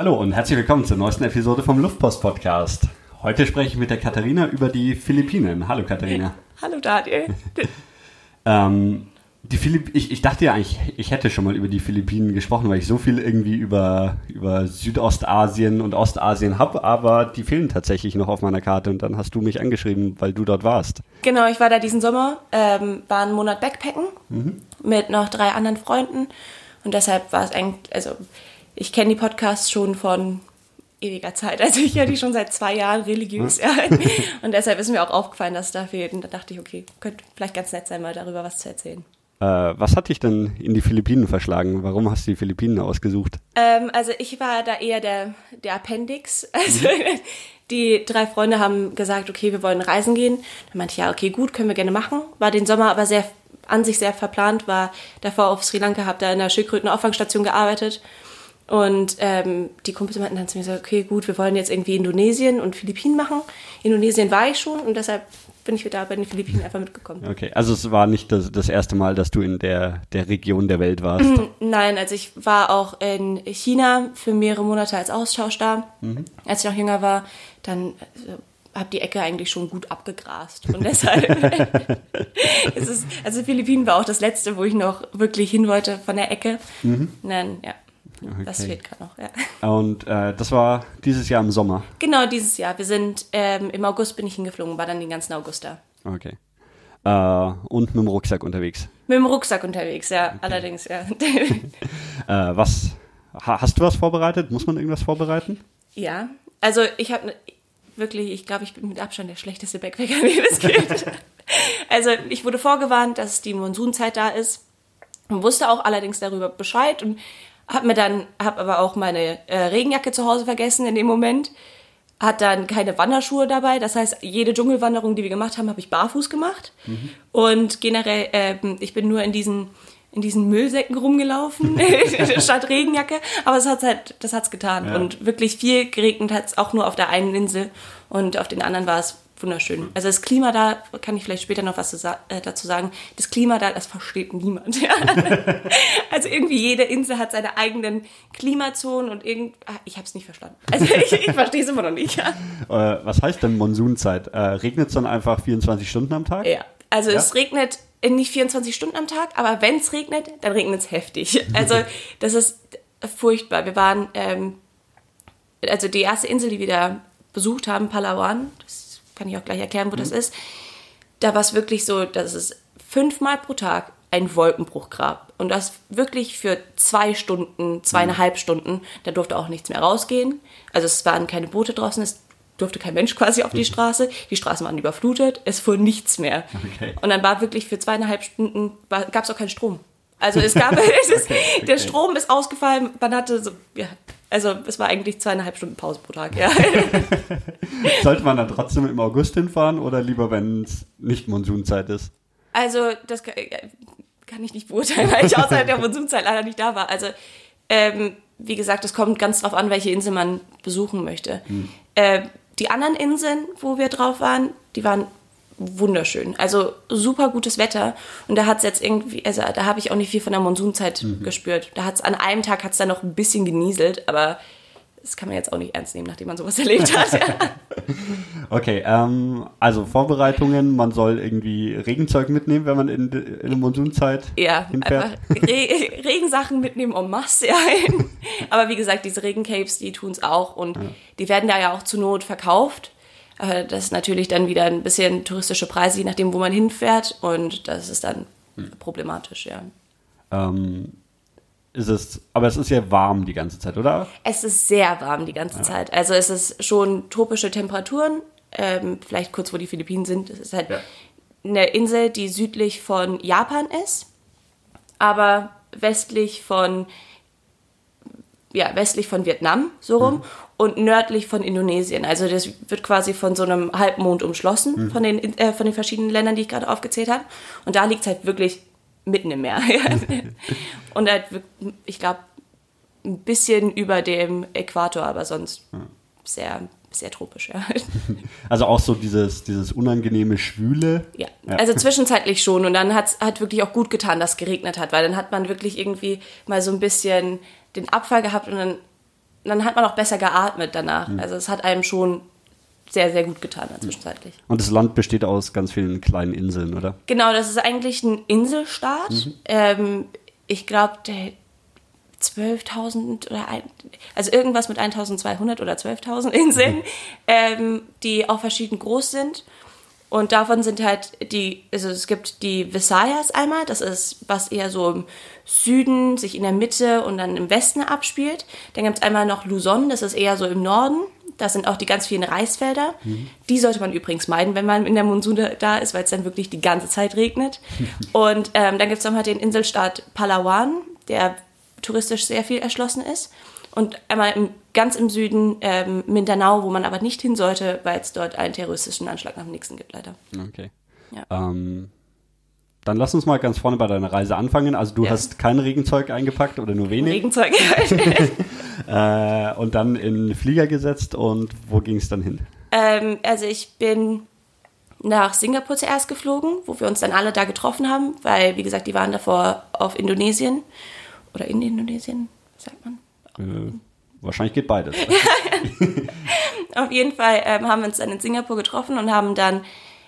Hallo und herzlich willkommen zur neuesten Episode vom Luftpost Podcast. Heute spreche ich mit der Katharina über die Philippinen. Hallo Katharina. Hallo Daniel. ähm, die Philipp ich, ich dachte ja eigentlich, ich hätte schon mal über die Philippinen gesprochen, weil ich so viel irgendwie über, über Südostasien und Ostasien habe, aber die fehlen tatsächlich noch auf meiner Karte und dann hast du mich angeschrieben, weil du dort warst. Genau, ich war da diesen Sommer, ähm, war einen Monat Backpacken mhm. mit noch drei anderen Freunden und deshalb war es eigentlich, also ich kenne die Podcasts schon von ewiger Zeit. Also ich höre die schon seit zwei Jahren religiös. Ja. Und deshalb ist mir auch aufgefallen, dass es da fehlt. Und da dachte ich, okay, könnte vielleicht ganz nett sein, mal darüber was zu erzählen. Äh, was hat dich denn in die Philippinen verschlagen? Warum hast du die Philippinen ausgesucht? Ähm, also ich war da eher der, der Appendix. Also mhm. die drei Freunde haben gesagt, okay, wir wollen reisen gehen. Dann meinte ich, ja, okay, gut, können wir gerne machen. War den Sommer aber sehr an sich sehr verplant, war davor auf Sri Lanka, habe da in der Schildkrötenauffangstation gearbeitet und ähm, die Kumpels meinten dann zu mir so, okay, gut, wir wollen jetzt irgendwie Indonesien und Philippinen machen. Indonesien war ich schon und deshalb bin ich wieder bei den Philippinen einfach mitgekommen. Okay, also es war nicht das, das erste Mal, dass du in der, der Region der Welt warst? Mhm, nein, also ich war auch in China für mehrere Monate als Austausch da. Mhm. Als ich noch jünger war, dann äh, habe die Ecke eigentlich schon gut abgegrast. Und deshalb ist es, also Philippinen war auch das letzte, wo ich noch wirklich hin wollte von der Ecke. Mhm. Dann, ja. Okay. Das fehlt gerade noch, ja. Und äh, das war dieses Jahr im Sommer? Genau, dieses Jahr. Wir sind, ähm, im August bin ich hingeflogen, war dann den ganzen August da. Okay. Äh, und mit dem Rucksack unterwegs? Mit dem Rucksack unterwegs, ja, okay. allerdings, ja. äh, was, hast du was vorbereitet? Muss man irgendwas vorbereiten? Ja, also ich habe wirklich, ich glaube, ich bin mit Abstand der schlechteste Backpacker, wie das geht. also ich wurde vorgewarnt, dass die Monsunzeit da ist und wusste auch allerdings darüber Bescheid und hab mir dann, hab aber auch meine äh, Regenjacke zu Hause vergessen in dem Moment. Hat dann keine Wanderschuhe dabei. Das heißt, jede Dschungelwanderung, die wir gemacht haben, habe ich barfuß gemacht. Mhm. Und generell, äh, ich bin nur in diesen in diesen Müllsäcken rumgelaufen statt Regenjacke, aber es hat halt, das hat's getan ja. und wirklich viel geregnet hat es auch nur auf der einen Insel und auf den anderen war es wunderschön. Also das Klima da, kann ich vielleicht später noch was äh, dazu sagen, das Klima da, das versteht niemand. Ja? also irgendwie jede Insel hat seine eigenen Klimazonen und irgend, ah, ich habe es nicht verstanden. Also ich, ich verstehe es immer noch nicht. Ja? Äh, was heißt denn Monsunzeit? Äh, regnet es dann einfach 24 Stunden am Tag? Ja, also ja? es regnet nicht 24 Stunden am Tag, aber wenn es regnet, dann regnet es heftig. Also das ist furchtbar. Wir waren, ähm, also die erste Insel, die wir da besucht haben, Palawan, das kann ich auch gleich erklären, wo mhm. das ist. Da war es wirklich so, dass es fünfmal pro Tag ein Wolkenbruch gab. Und das wirklich für zwei Stunden, zweieinhalb mhm. Stunden. Da durfte auch nichts mehr rausgehen. Also es waren keine Boote draußen, es durfte kein Mensch quasi auf die Straße. Die Straßen waren überflutet, es fuhr nichts mehr. Okay. Und dann war wirklich für zweieinhalb Stunden, gab es auch keinen Strom. Also es gab, es ist, okay, okay. der Strom ist ausgefallen, man hatte so, ja, also es war eigentlich zweieinhalb Stunden Pause pro Tag, ja. Sollte man dann trotzdem im August hinfahren oder lieber, wenn es nicht Monsunzeit ist? Also das kann, kann ich nicht beurteilen, weil ich außerhalb der Monsunzeit leider nicht da war. Also ähm, wie gesagt, es kommt ganz drauf an, welche Insel man besuchen möchte. Hm. Äh, die anderen Inseln, wo wir drauf waren, die waren wunderschön. Also super gutes Wetter. Und da hat es jetzt irgendwie, also da habe ich auch nicht viel von der Monsunzeit mhm. gespürt. Da hat es an einem Tag hat es dann noch ein bisschen genieselt, aber das kann man jetzt auch nicht ernst nehmen, nachdem man sowas erlebt hat. Okay, ähm, also Vorbereitungen, man soll irgendwie Regenzeug mitnehmen, wenn man in, in der Monsunzeit ja, hinfährt. Re Regensachen mitnehmen en masse. Ja. Aber wie gesagt, diese Regencapes, die tun es auch und ja. die werden da ja auch zur Not verkauft. Äh, das ist natürlich dann wieder ein bisschen touristische Preise, je nachdem, wo man hinfährt. Und das ist dann hm. problematisch, ja. Ähm, ist es, aber es ist ja warm die ganze Zeit, oder? Es ist sehr warm die ganze ja. Zeit. Also es ist schon tropische Temperaturen. Ähm, vielleicht kurz, wo die Philippinen sind. Es ist halt ja. eine Insel, die südlich von Japan ist, aber westlich von ja, westlich von Vietnam, so rum, mhm. Und nördlich von Indonesien. Also das wird quasi von so einem Halbmond umschlossen, mhm. von, den, äh, von den verschiedenen Ländern, die ich gerade aufgezählt habe. Und da liegt es halt wirklich mitten im Meer. und halt, ich glaube, ein bisschen über dem Äquator, aber sonst ja. sehr, sehr tropisch, ja. Also auch so dieses, dieses unangenehme Schwüle. Ja. ja. also zwischenzeitlich schon. Und dann hat es wirklich auch gut getan, dass es geregnet hat, weil dann hat man wirklich irgendwie mal so ein bisschen den Abfall gehabt und dann dann hat man auch besser geatmet danach. Also es hat einem schon sehr, sehr gut getan zwischenzeitlich. Und das Land besteht aus ganz vielen kleinen Inseln, oder? Genau, das ist eigentlich ein Inselstaat. Ähm, ich glaube, der 12.000 oder ein, also irgendwas mit 1.200 oder 12.000 Inseln, ähm, die auch verschieden groß sind. Und davon sind halt die, also es gibt die Visayas einmal, das ist, was eher so im Süden, sich in der Mitte und dann im Westen abspielt. Dann gibt es einmal noch Luzon, das ist eher so im Norden. Das sind auch die ganz vielen Reisfelder. Die sollte man übrigens meiden, wenn man in der Monsun da ist, weil es dann wirklich die ganze Zeit regnet. und ähm, dann gibt es nochmal den Inselstaat Palawan, der touristisch sehr viel erschlossen ist. Und einmal im, ganz im Süden ähm, Mindanao, wo man aber nicht hin sollte, weil es dort einen terroristischen Anschlag nach dem nächsten gibt, leider. Okay. Ja. Ähm, dann lass uns mal ganz vorne bei deiner Reise anfangen. Also du Ja. hast kein Regenzeug eingepackt oder nur wenig Regenzeug. äh, und dann in den Flieger gesetzt und wo ging es dann hin? ähm, also ich bin nach Singapur zuerst geflogen, wo wir uns dann alle da getroffen haben, weil, wie gesagt, die waren davor auf Indonesien. Oder in Indonesien, sagt man. Äh, wahrscheinlich geht beides. Auf jeden Fall ähm, haben wir uns dann in Singapur getroffen und haben dann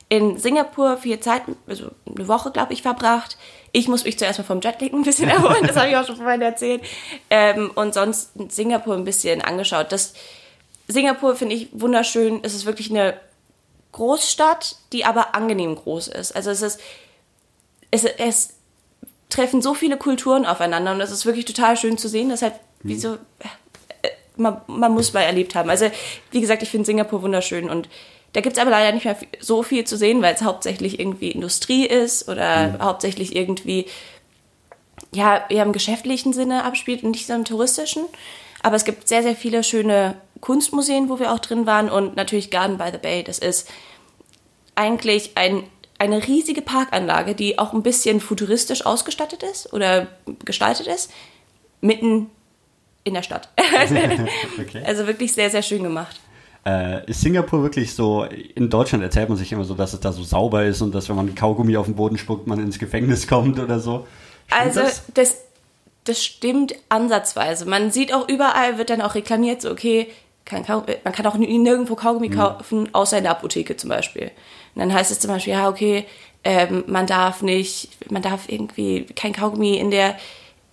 in Singapur viel Zeit, also eine Woche, glaube ich, verbracht. Ich muss mich zuerst mal vom Jetlag ein bisschen erholen, das habe ich auch schon vorhin erzählt. Ähm, und sonst in Singapur ein bisschen angeschaut. Das Singapur finde ich wunderschön. Es ist wirklich eine Großstadt, die aber angenehm groß ist. Also es ist, es, es treffen so viele Kulturen aufeinander und es ist wirklich total schön zu sehen. Deshalb, wie so, äh, man, man muss mal erlebt haben. Also, wie gesagt, ich finde Singapur wunderschön und da gibt es aber leider nicht mehr so viel zu sehen, weil es hauptsächlich irgendwie Industrie ist oder hauptsächlich irgendwie ja, eher im geschäftlichen Sinne abspielt und nicht so im touristischen. Aber es gibt sehr, sehr viele schöne Kunstmuseen, wo wir auch drin waren und natürlich Garden by the Bay. Das ist eigentlich ein, eine riesige Parkanlage, die auch ein bisschen futuristisch ausgestattet ist oder gestaltet ist, mitten in der Stadt. Okay. also wirklich sehr, sehr schön gemacht. Äh, ist Singapur wirklich so, in Deutschland erzählt man sich immer so, dass es da so sauber ist und dass wenn man Kaugummi auf den Boden spuckt, man ins Gefängnis kommt oder so. Stimmt Also das? das, das stimmt ansatzweise. Man sieht auch überall, wird dann auch reklamiert, so okay, kein Kau man kann auch nirgendwo Kaugummi kaufen, außer in der Apotheke zum Beispiel. Und dann heißt es zum Beispiel, ja, okay, ähm, man darf nicht, man darf irgendwie kein Kaugummi in der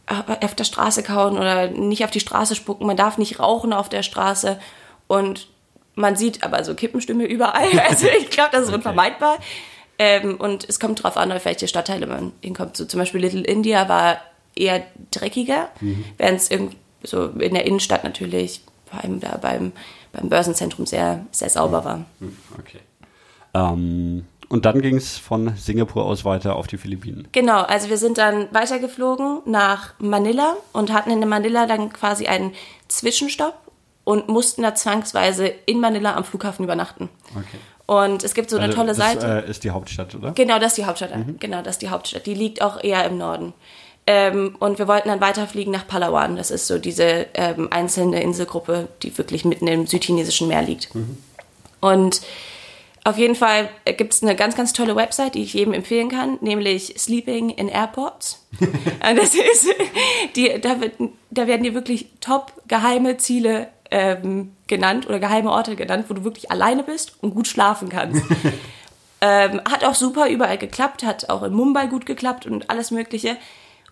auf der Straße kauen oder nicht auf die Straße spucken, man darf nicht rauchen auf der Straße und man sieht aber so Kippenstimme überall. Also ich glaube, das ist unvermeidbar. Ähm, und es kommt darauf an, auf welche Stadtteile man hinkommt. So zum Beispiel Little India war eher dreckiger, während es so in der Innenstadt natürlich, vor allem da beim, beim Börsenzentrum, sehr, sehr sauber war. Okay. Ähm, und dann ging es von Singapur aus weiter auf die Philippinen. Genau, also wir sind dann weitergeflogen nach Manila und hatten in Manila dann quasi einen Zwischenstopp und mussten da zwangsweise in Manila am Flughafen übernachten. Okay. Und es gibt so eine Also tolle das, Seite. Äh, ist die Hauptstadt, oder? Genau, das ist die Hauptstadt. Genau, das ist die Hauptstadt. Die liegt auch eher im Norden. Ähm, und wir wollten dann weiterfliegen nach Palawan. Das ist so diese ähm, einzelne Inselgruppe, die wirklich mitten im südchinesischen Meer liegt. Und auf jeden Fall gibt es eine ganz, ganz tolle Website, die ich jedem empfehlen kann, nämlich Sleeping in Airports. Und das ist, die, da, wird, da werden dir wirklich top geheime Ziele ähm, genannt oder geheime Orte genannt, wo du wirklich alleine bist und gut schlafen kannst. Ähm, hat auch super überall geklappt, hat auch in Mumbai gut geklappt und alles Mögliche.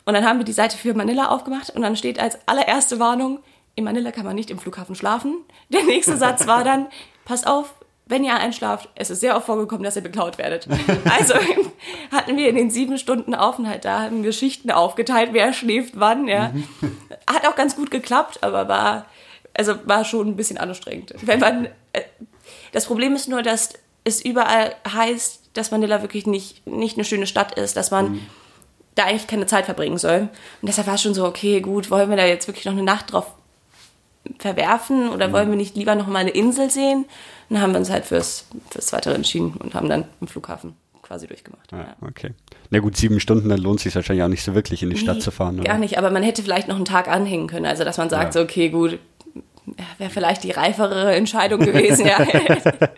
Und dann haben wir die Seite für Manila aufgemacht und dann steht als allererste Warnung, in Manila kann man nicht im Flughafen schlafen. Der nächste Satz war dann, passt auf, wenn ihr einschlaft, es ist sehr oft vorgekommen, dass ihr beklaut werdet. Also hatten wir in den sieben Stunden Aufenthalt da, haben Geschichten aufgeteilt, wer schläft wann. Ja. Hat auch ganz gut geklappt, aber war, also war schon ein bisschen anstrengend. Wenn man, äh, das Problem ist nur, dass es überall heißt, dass Manila wirklich nicht, nicht eine schöne Stadt ist, dass man da eigentlich keine Zeit verbringen soll. Und deshalb war es schon so, okay, gut, wollen wir da jetzt wirklich noch eine Nacht drauf verwerfen oder wollen wir nicht lieber noch mal eine Insel sehen? Dann haben wir uns halt fürs, fürs Weitere entschieden und haben dann im Flughafen quasi durchgemacht. Ja, Ja. okay. Na gut, sieben Stunden, dann lohnt sich wahrscheinlich auch nicht so wirklich in die Stadt Nee, zu fahren. Oder? Gar nicht, aber man hätte vielleicht noch einen Tag anhängen können. Also, dass man sagt, Ja. so, okay, gut, wäre vielleicht die reifere Entscheidung gewesen, ja.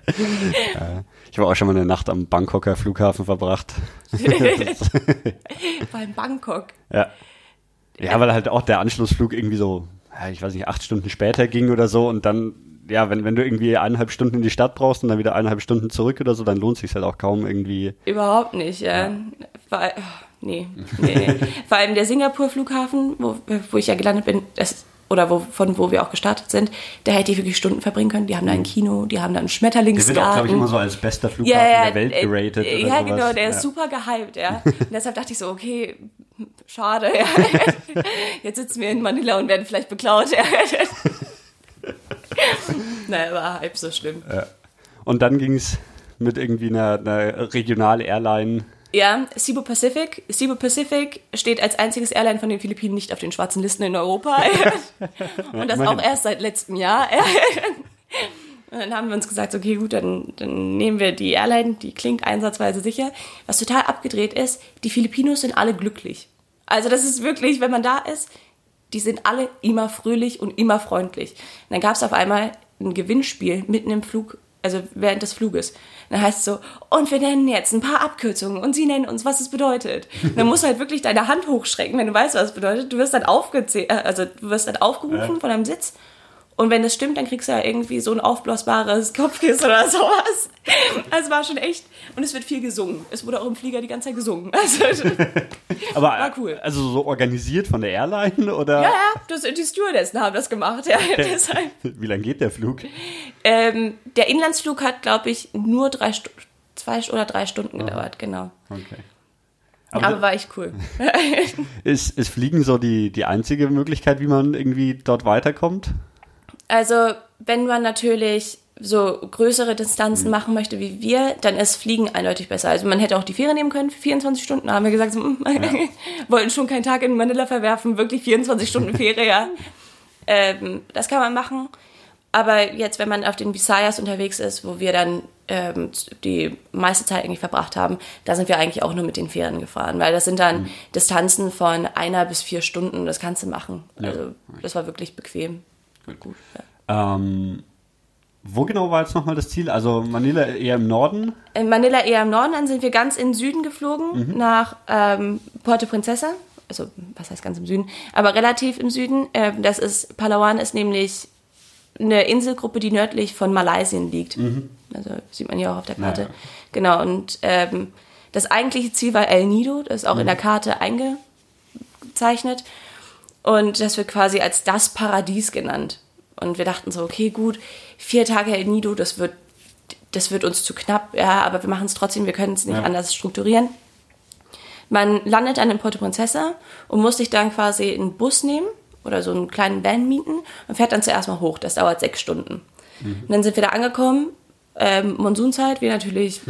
Ich habe auch schon mal eine Nacht am Bangkoker Flughafen verbracht. Beim Bangkok. Ja. Ja, weil halt auch der Anschlussflug irgendwie so ich weiß nicht, acht Stunden später ging oder so und dann, ja, wenn, wenn du irgendwie eineinhalb Stunden in die Stadt brauchst und dann wieder eineinhalb Stunden zurück oder so, dann lohnt sich halt auch kaum irgendwie. Überhaupt nicht, ja. Weil, oh, nee, nee, nee. Vor allem der Singapur-Flughafen, wo, wo ich ja gelandet bin, das, oder wo, von wo wir auch gestartet sind, da hätte ich wirklich Stunden verbringen können. Die haben da ein Kino, die haben da einen Der wird auch, glaube ich, Schmetterlingsgarten. immer so als bester Flughafen Ja, ja, der Welt äh, geratet. äh, Ja, genau, der ja. ist super gehypt, ja. Und deshalb dachte ich so, okay, schade, ja. Jetzt sitzen wir in Manila und werden vielleicht beklaut, ja. naja, war halb so schlimm. Und dann ging es mit irgendwie einer, einer Regional-Airline. Ja, Cebu Pacific. Cebu Pacific steht als einziges Airline von den Philippinen nicht auf den schwarzen Listen in Europa. und das auch erst seit letztem Jahr. Und dann haben wir uns gesagt, okay, gut, dann, dann nehmen wir die Airline, die klingt einsatzweise sicher. Was total abgedreht ist, die Filipinos sind alle glücklich. Also das ist wirklich, wenn man da ist, die sind alle immer fröhlich und immer freundlich. Und dann gab es auf einmal ein Gewinnspiel mitten im Flug, also während des Fluges. Und dann heißt es so, und wir nennen jetzt ein paar Abkürzungen und sie nennen uns, was es bedeutet. Und dann musst du halt wirklich deine Hand hochschrecken, wenn du weißt, was es bedeutet. Du wirst dann aufgezählt, also du wirst dann aufgerufen von deinem Sitz. Und wenn das stimmt, dann kriegst du ja irgendwie so ein aufblasbares Kopfkissen oder sowas. Also war schon echt. Und es wird viel gesungen. Es wurde auch im Flieger die ganze Zeit gesungen. Also, Aber War cool. also so organisiert von der Airline oder ja, ja, das, die Stewardessen haben das gemacht. Ja, deshalb. wie lange geht der Flug? Ähm, der Inlandsflug hat, glaube ich, nur drei Stu zwei oder drei Stunden gedauert, genau. Okay. Aber, Aber, war echt cool. ist, ist Fliegen so die, die einzige Möglichkeit, wie man irgendwie dort weiterkommt? Also, wenn man natürlich so größere Distanzen Mhm. machen möchte wie wir, dann ist Fliegen eindeutig besser. Also man hätte auch die Fähre nehmen können für 24 Stunden. Da haben wir gesagt, so, mm, wollten schon keinen Tag in Manila verwerfen, wirklich 24 Stunden Fähre, ja. Ähm, das kann man machen. Aber jetzt, wenn man auf den Visayas unterwegs ist, wo wir dann ähm, die meiste Zeit eigentlich verbracht haben, da sind wir eigentlich auch nur mit den Fähren gefahren, weil das sind dann Mhm. Distanzen von einer bis vier Stunden, das kannst du machen. Also das war wirklich bequem. Gut, ja. Ähm, wo genau war jetzt nochmal das Ziel? Also Manila eher im Norden? In Manila eher im Norden, dann sind wir ganz in den Süden geflogen, nach ähm, Puerto Princesa. Also, was heißt ganz im Süden? Aber relativ im Süden. Ähm, das ist, Palawan ist nämlich eine Inselgruppe, die nördlich von Malaysia liegt. Also, sieht man hier auch auf der Karte. Ja, ja. Genau, und ähm, das eigentliche Ziel war El Nido, das ist auch in der Karte eingezeichnet. Und das wird quasi als das Paradies genannt. Und wir dachten so, okay, gut, vier Tage El Nido, das wird, das wird uns zu knapp, ja, aber wir machen es trotzdem, wir können es nicht Ja. anders strukturieren. Man landet dann in Puerto Princesa und muss sich dann quasi einen Bus nehmen oder so einen kleinen Van mieten und fährt dann zuerst mal hoch. Das dauert sechs Stunden. Und dann sind wir da angekommen, ähm, Monsunzeit, wir natürlich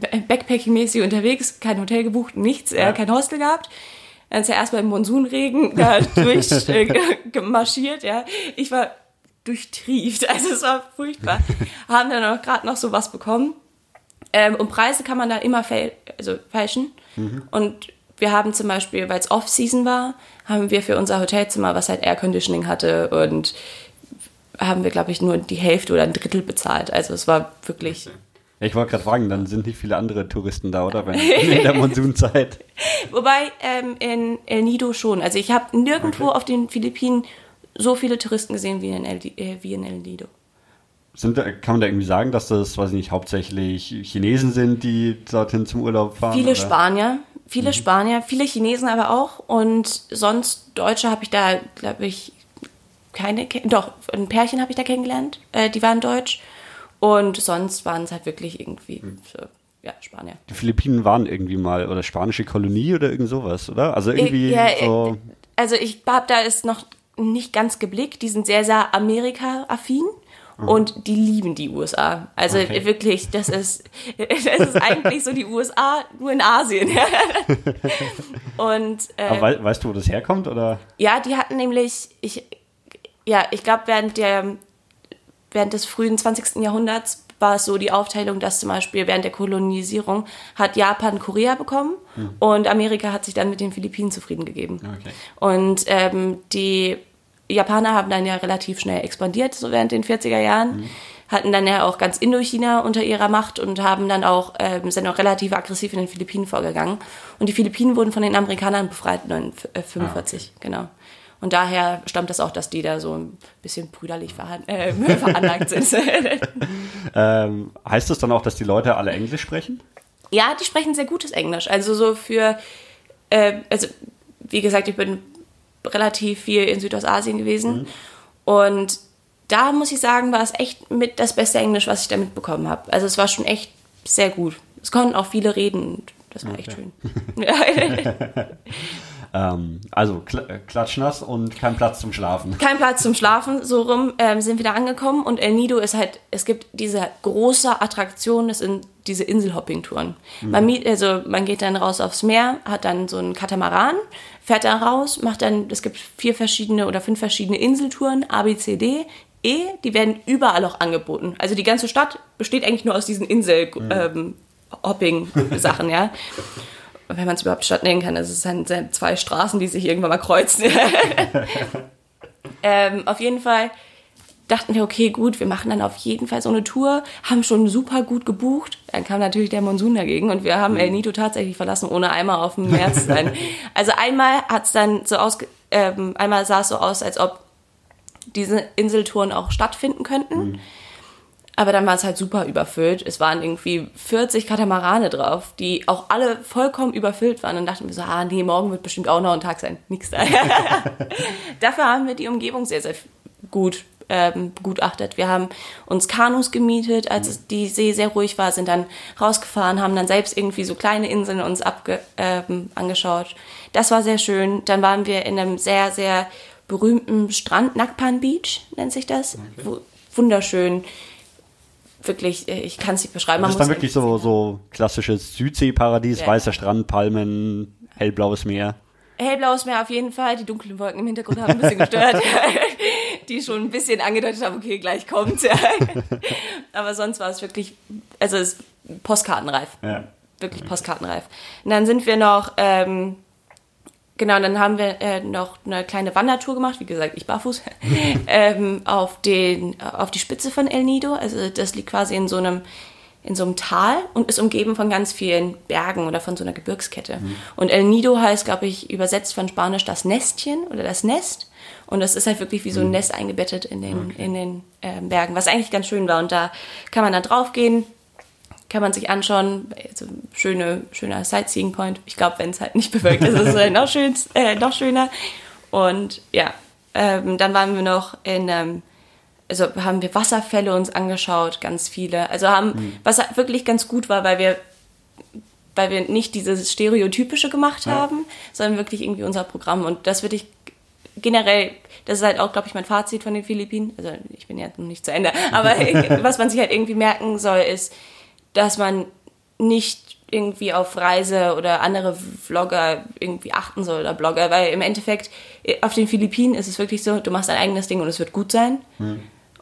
äh, Backpacking-mäßig unterwegs, kein Hotel gebucht, nichts, äh, Ja. kein Hostel gehabt. Dann ist er erstmal im Monsunregen da durch äh, ja. Ich war durchtrieft, also es war furchtbar. Haben dann auch gerade noch sowas bekommen. Ähm, und Preise kann man da immer fäl also fälschen. Und wir haben zum Beispiel, weil es Off-Season war, haben wir für unser Hotelzimmer, was halt Air Conditioning hatte und haben wir, glaube ich, nur die Hälfte oder ein Drittel bezahlt. Also es war wirklich. Ich wollte gerade fragen, dann sind nicht viele andere Touristen da, oder? Wenn, in der Monsunzeit. Wobei ähm, in El Nido schon. Also ich habe nirgendwo auf den Philippinen so viele Touristen gesehen wie in El, äh, wie in El Nido. Sind, kann man da irgendwie sagen, dass das, weiß ich nicht, hauptsächlich Chinesen sind, die dorthin zum Urlaub fahren? Viele oder? Spanier, viele Spanier, viele Chinesen aber auch. Und sonst Deutsche habe ich da, glaube ich, keine, ke- doch, ein Pärchen habe ich da kennengelernt, äh, die waren deutsch. Und sonst waren es halt wirklich irgendwie, so, ja, Spanier. Die Philippinen waren irgendwie mal, oder spanische Kolonie oder irgend sowas, oder? Also irgendwie Ja, äh, so. Also ich habe da ist noch nicht ganz geblickt. Die sind sehr, sehr Amerika-affin. Und die lieben die USA. Also Okay. wirklich, das ist, das ist eigentlich so die USA nur in Asien. Und äh, Aber wei weißt du, wo das herkommt, oder? ja, die hatten nämlich, ich, ja, ich glaube, während der, während des frühen 20. Jahrhunderts war es so die Aufteilung, dass zum Beispiel während der Kolonisierung hat Japan Korea bekommen und Amerika hat sich dann mit den Philippinen zufrieden gegeben. Okay. Und ähm, die Japaner haben dann ja relativ schnell expandiert, so während den 40er Jahren. Hatten dann ja auch ganz Indochina unter ihrer Macht und haben dann auch, ähm, sind auch relativ aggressiv in den Philippinen vorgegangen. Und die Philippinen wurden von den Amerikanern befreit 1945, genau. Und daher stammt das auch, dass die da so ein bisschen brüderlich äh, veranlagt sind. Ähm, heißt das dann auch, dass die Leute alle Englisch sprechen? ja, die sprechen sehr gutes Englisch. Also so für, äh, also wie gesagt, ich bin relativ viel in Südostasien gewesen. Und da muss ich sagen, war es echt mit das beste Englisch, was ich da mitbekommen habe. Also es war schon echt sehr gut. Es konnten auch viele reden. und Das war echt schön. Ähm, also kl äh, klatschnass und kein Platz zum Schlafen. kein Platz zum Schlafen. So rum ähm, sind wir da angekommen und El Nido ist halt, es gibt diese große Attraktion, das sind diese Inselhopping-Touren. Man, miet, also man geht dann raus aufs Meer, hat dann so einen Katamaran, fährt da raus, macht dann, es gibt vier verschiedene oder fünf verschiedene Inseltouren, A, B, C, D. E, die werden überall auch angeboten. Also die ganze Stadt besteht eigentlich nur aus diesen Insel-Hopping-Sachen, ja. Wenn man es überhaupt Stadt nennen kann, also es sind zwei Straßen, die sich irgendwann mal kreuzen. Ähm, auf jeden Fall dachten wir, okay, gut, wir machen dann auf jeden Fall so eine Tour, haben schon super gut gebucht. Dann kam natürlich der Monsun dagegen und wir haben El Nido tatsächlich verlassen, ohne einmal auf dem Meer zu sein. Also einmal hat es dann so aus, ähm, einmal sah es so aus, als ob diese Inseltouren auch stattfinden könnten. Aber dann war es halt super überfüllt. Es waren irgendwie 40 Katamarane drauf, die auch alle vollkommen überfüllt waren. Und dachten wir so, ah nee, morgen wird bestimmt auch noch ein Tag sein. Nix da. Dafür haben wir die Umgebung sehr, sehr gut ähm, begutachtet. Wir haben uns Kanus gemietet, als es die See sehr ruhig war, sind dann rausgefahren, haben dann selbst irgendwie so kleine Inseln uns abge ähm, angeschaut. Das war sehr schön. Dann waren wir in einem sehr, sehr berühmten Strand, Nakpan Beach nennt sich das. Wu- Wunderschön. Wirklich, äh, ich kann es nicht beschreiben. Man Das ist dann wirklich so, so klassisches Südseeparadies, Ja. weißer Strand, Palmen, hellblaues Meer. Hellblaues Meer auf jeden Fall. Die dunklen Wolken im Hintergrund haben ein bisschen gestört. die schon ein bisschen angedeutet haben, okay, gleich kommt's. Aber sonst war es wirklich, also es ist postkartenreif. Ja. Wirklich postkartenreif. Und dann sind wir noch, ähm, genau, dann haben wir äh, noch eine kleine Wandertour gemacht, wie gesagt, ich barfuß, ähm, auf, den, auf die Spitze von El Nido. Also das liegt quasi in so einem in so einem Tal und ist umgeben von ganz vielen Bergen oder von so einer Gebirgskette. Und El Nido heißt, glaube ich, übersetzt von Spanisch das Nestchen oder das Nest. Und das ist halt wirklich wie so ein Nest eingebettet in den, in den ähm, Bergen, was eigentlich ganz schön war. Und da kann man dann draufgehen, kann man sich anschauen. Also schöne, schöner Sightseeing Point. Ich glaube, wenn es halt nicht bewölkt ist, ist es halt noch, schön, äh, noch schöner. Und ja, ähm, dann waren wir noch in, ähm, also haben wir Wasserfälle uns angeschaut, ganz viele. Also haben, was halt wirklich ganz gut war, weil wir weil wir nicht dieses Stereotypische gemacht haben, sondern wirklich irgendwie unser Programm. Und das würde ich generell, das ist halt auch, glaube ich, mein Fazit von den Philippinen. Also ich bin ja noch nicht zu Ende. Aber was man sich halt irgendwie merken soll, ist, dass man nicht irgendwie auf Reise oder andere Vlogger irgendwie achten soll oder Blogger, weil im Endeffekt auf den Philippinen ist es wirklich so, du machst dein eigenes Ding und es wird gut sein.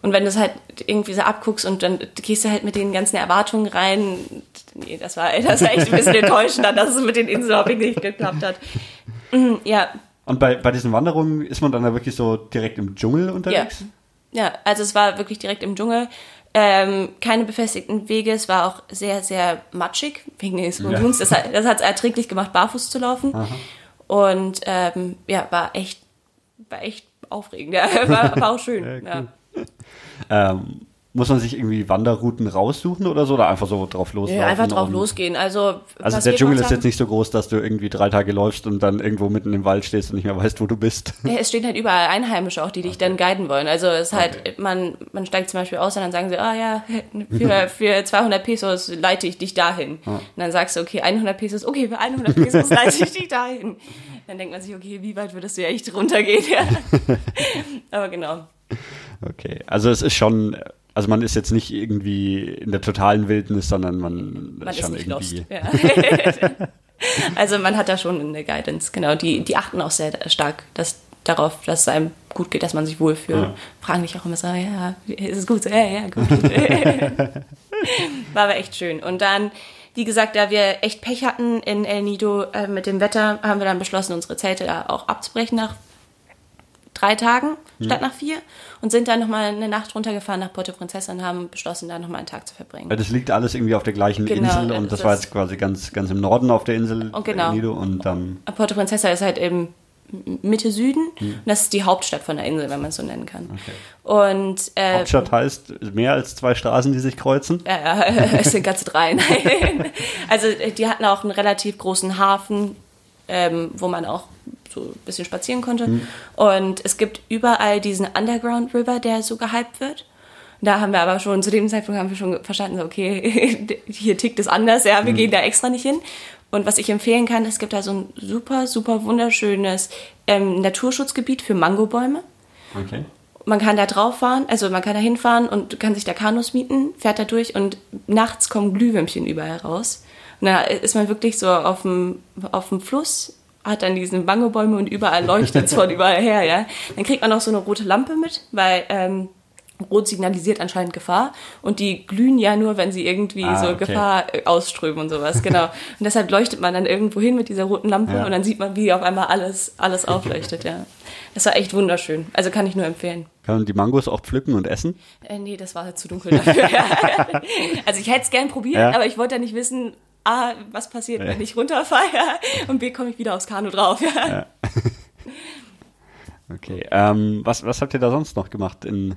Und wenn du es halt irgendwie so abguckst und dann gehst du halt mit den ganzen Erwartungen rein, nee, das war, das war echt ein bisschen enttäuschend, dass es mit den Inselhopping nicht geklappt hat. Mm, Ja, Und bei, bei diesen Wanderungen ist man dann da wirklich so direkt im Dschungel ja. unterwegs? Ja, also es war wirklich direkt im Dschungel. Ähm, keine befestigten Wege, es war auch sehr, sehr matschig wegen des Monsuns. Das, hat- das hat es erträglich gemacht, barfuß zu laufen. Und ähm, ja, war echt, war echt aufregend. Ja, war, war auch schön. ja. Ähm, muss man sich irgendwie Wanderrouten raussuchen oder so? Oder einfach so drauf loslaufen? Ja, einfach drauf losgehen. Also, Also der Dschungel ist jetzt nicht so groß, dass du irgendwie drei Tage läufst und dann irgendwo mitten im Wald stehst und nicht mehr weißt, wo du bist. Ja, Es stehen halt überall Einheimische auch, die dich dann guiden wollen. Also es ist halt, man, man steigt zum Beispiel aus und dann sagen sie, ah ja, für, für 200 Pesos leite ich dich dahin. Und dann sagst du, okay, 100 Pesos, okay, für 100 Pesos leite ich dich dahin. Dann denkt man sich, okay, wie weit würdest du ja echt runtergehen? Ja. Aber genau. Okay, also es ist schon, also man ist jetzt nicht irgendwie in der totalen Wildnis, sondern man, Man ist ist schon nicht irgendwie. lost. Ja. also man hat da schon eine Guidance, genau. Die, die achten auch sehr stark dass, darauf, dass es einem gut geht, dass man sich wohlfühlt. Ja. Fragen mich auch immer so, ja, ist es gut? So, ja, ja, gut. War aber echt schön. Und dann, wie gesagt, da wir echt Pech hatten in El Nido äh, mit dem Wetter, haben wir dann beschlossen, unsere Zelte da auch abzubrechen nach drei Tagen statt nach vier und sind dann nochmal eine Nacht runtergefahren nach Puerto Princesa und haben beschlossen, da nochmal einen Tag zu verbringen. Weil das liegt alles irgendwie auf der gleichen Genau, Insel und das das- war jetzt quasi ganz, ganz im Norden auf der Insel Oh, genau. Nido und dann Puerto Princesa ist halt im Mitte Süden. Und das ist die Hauptstadt von der Insel, wenn man es so nennen kann. Und äh, Hauptstadt heißt mehr als zwei Straßen, die sich kreuzen. ja, ja, es sind ganze drei. Nein. Also äh, die hatten auch einen relativ großen Hafen, ähm, wo man auch so ein bisschen spazieren konnte. Und es gibt überall diesen Underground River, der so gehypt wird. Da haben wir aber schon, zu dem Zeitpunkt haben wir schon verstanden, so, okay, hier tickt es anders, ja, wir gehen da extra nicht hin. Und was ich empfehlen kann, es gibt da so ein super, super wunderschönes ähm, Naturschutzgebiet für Mangobäume. Okay. Man kann da drauf fahren, also man kann da hinfahren und kann sich da Kanus mieten, fährt da durch und nachts kommen Glühwürmchen überall raus. Und da ist man wirklich so auf dem, auf dem Fluss, hat dann diese Mangobäume und überall leuchtet es von überall her, ja. Dann kriegt man auch so eine rote Lampe mit, weil ähm, Rot signalisiert anscheinend Gefahr und die glühen ja nur, wenn sie irgendwie Ah, so okay. Gefahr äh, ausströmen und sowas, genau. Und deshalb leuchtet man dann irgendwo hin mit dieser roten Lampe Ja. und dann sieht man, wie auf einmal alles, alles aufleuchtet, ja. Das war echt wunderschön. Also kann ich nur empfehlen. Kann man die Mangos auch pflücken und essen? Äh, nee, das war zu dunkel dafür. also ich hätte es gern probiert, Ja. aber ich wollte ja nicht wissen, A, was passiert, Ja. wenn ich runterfahre und B, komme ich wieder aufs Kanu drauf. Ja. Okay. Ähm, was, was habt ihr da sonst noch gemacht? In,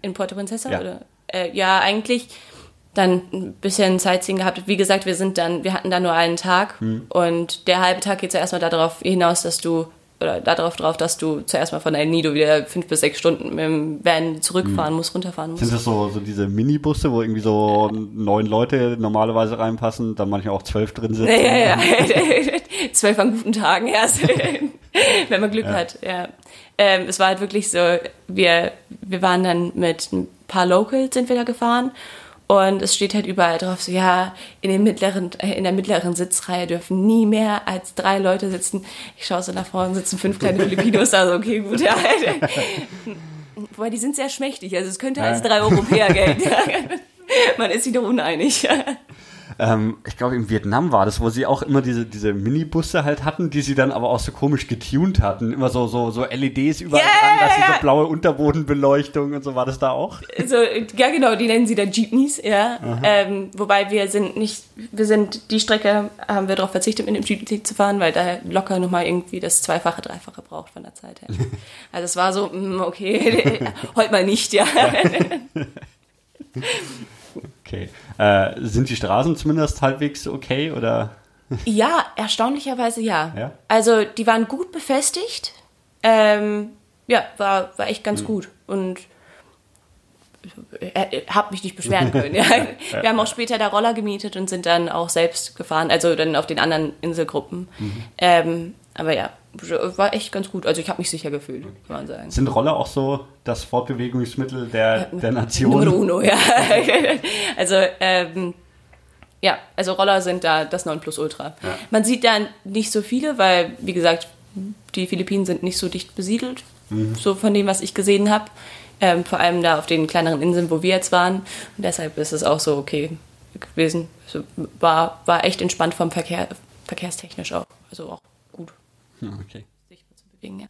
In Puerto Princesa? Ja. Oder? Äh, ja, eigentlich dann ein bisschen Sightseeing gehabt. Wie gesagt, wir sind dann, wir hatten da nur einen Tag Hm. und der halbe Tag geht ja erstmal darauf hinaus, dass du oder darauf drauf, dass du zuerst mal von El Nido wieder fünf bis sechs Stunden mit dem Van zurückfahren musst, runterfahren musst. Sind das so, so diese Minibusse, wo irgendwie so neun Leute normalerweise reinpassen, dann manchmal auch zwölf drin sitzen? Ja, ja, ja. Zwölf an guten Tagen erst, wenn man Glück hat. Ja. Ähm, es war halt wirklich so, wir, wir waren dann mit ein paar Locals sind wir da gefahren und es steht halt überall drauf so, ja, in, den mittleren, äh, in der mittleren Sitzreihe dürfen nie mehr als drei Leute sitzen. Ich schaue so nach vorne, sitzen fünf kleine Filipinos, also okay, gut, ja. Wobei, die sind sehr schmächtig, also es könnte als drei Europäer gelten. Man ist sich doch uneinig. Ähm, ich glaube, in Vietnam war das, wo sie auch immer diese, diese Minibusse halt hatten, die sie dann aber auch so komisch getuned hatten. Immer so, so, so LEDs überall Ja, dran, dass sie ja, so blaue Unterbodenbeleuchtung und so war das da auch. So, ja genau, die nennen sie dann Jeepneys, ja. Ähm, wobei wir sind nicht, wir sind, die Strecke haben wir darauf verzichtet, mit dem Jeepney zu fahren, weil da locker nochmal irgendwie das Zweifache, Dreifache braucht von der Zeit her. Also es war so, mm, okay, heute mal nicht, ja. Okay. Äh, sind die Straßen zumindest halbwegs okay oder? Ja, erstaunlicherweise ja. Ja? Also die waren gut befestigt. Ähm, ja, war, war echt ganz gut. Und äh, hab mich nicht beschweren können. Ja. Wir haben auch später da Roller gemietet und sind dann auch selbst gefahren, also dann auf den anderen Inselgruppen. Ähm, aber ja, war echt ganz gut. Also ich habe mich sicher gefühlt, kann man sagen. Sind Roller auch so das Fortbewegungsmittel der, der Nation? uno, ja. also, ähm, ja, also Roller sind da das Nonplusultra. Man sieht da nicht so viele, weil, wie gesagt, die Philippinen sind nicht so dicht besiedelt, so von dem, was ich gesehen habe. Ähm, vor allem da auf den kleineren Inseln, wo wir jetzt waren. Und deshalb ist es auch so okay gewesen. Also war, war echt entspannt vom Verkehr, verkehrstechnisch auch. Also auch Okay. sich zu bewegen, ja.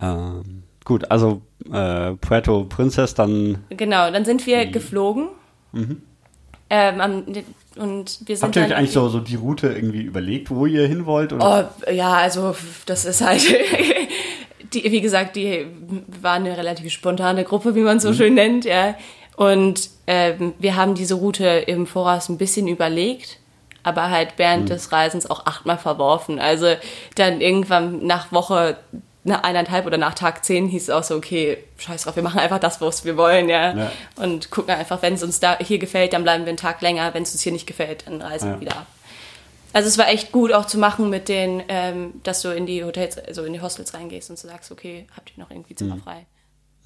Ähm, gut, also äh, Puerto Princess dann. Genau, dann sind wir geflogen. Ähm, am, und wir sind Habt ihr euch eigentlich so, so die Route irgendwie überlegt, wo ihr hin wollt? Oder? Oh, ja, also das ist halt, die, wie gesagt, die waren eine relativ spontane Gruppe, wie man so schön nennt, ja. Und ähm, wir haben diese Route im Voraus ein bisschen überlegt, aber halt während des Reisens auch achtmal verworfen. Also dann irgendwann nach Woche nach eineinhalb oder nach Tag zehn hieß es auch so, okay, scheiß drauf, wir machen einfach das, was wir wollen, ja. Ja. Und gucken einfach, wenn es uns da hier gefällt, dann bleiben wir einen Tag länger, wenn es uns hier nicht gefällt, dann reisen Ja. wir wieder ab. Also es war echt gut auch zu machen mit den, ähm, dass du in die Hotels, also in die Hostels reingehst und du sagst, okay, habt ihr noch irgendwie Zimmer frei?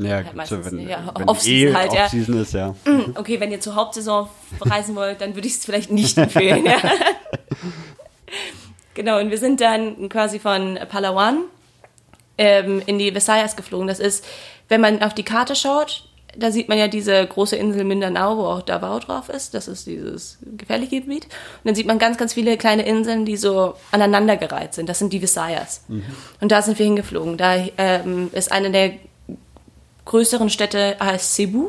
Ja, halt gut, so, wenn, ja, wenn Off-Season eh halt, ja. Off-Season ist, ja. Okay, wenn ihr zur Hauptsaison reisen wollt, dann würde ich es vielleicht nicht empfehlen. Ja. genau, und wir sind dann quasi von Palawan ähm, in die Visayas geflogen. Das ist, wenn man auf die Karte schaut, da sieht man ja diese große Insel Mindanao, wo auch Davao drauf ist. Das ist dieses gefährliche Gebiet. Und dann sieht man ganz, ganz viele kleine Inseln, die so aneinandergereiht sind. Das sind die Visayas. Und da sind wir hingeflogen. Da ähm, ist eine der größeren Städte heißt Cebu.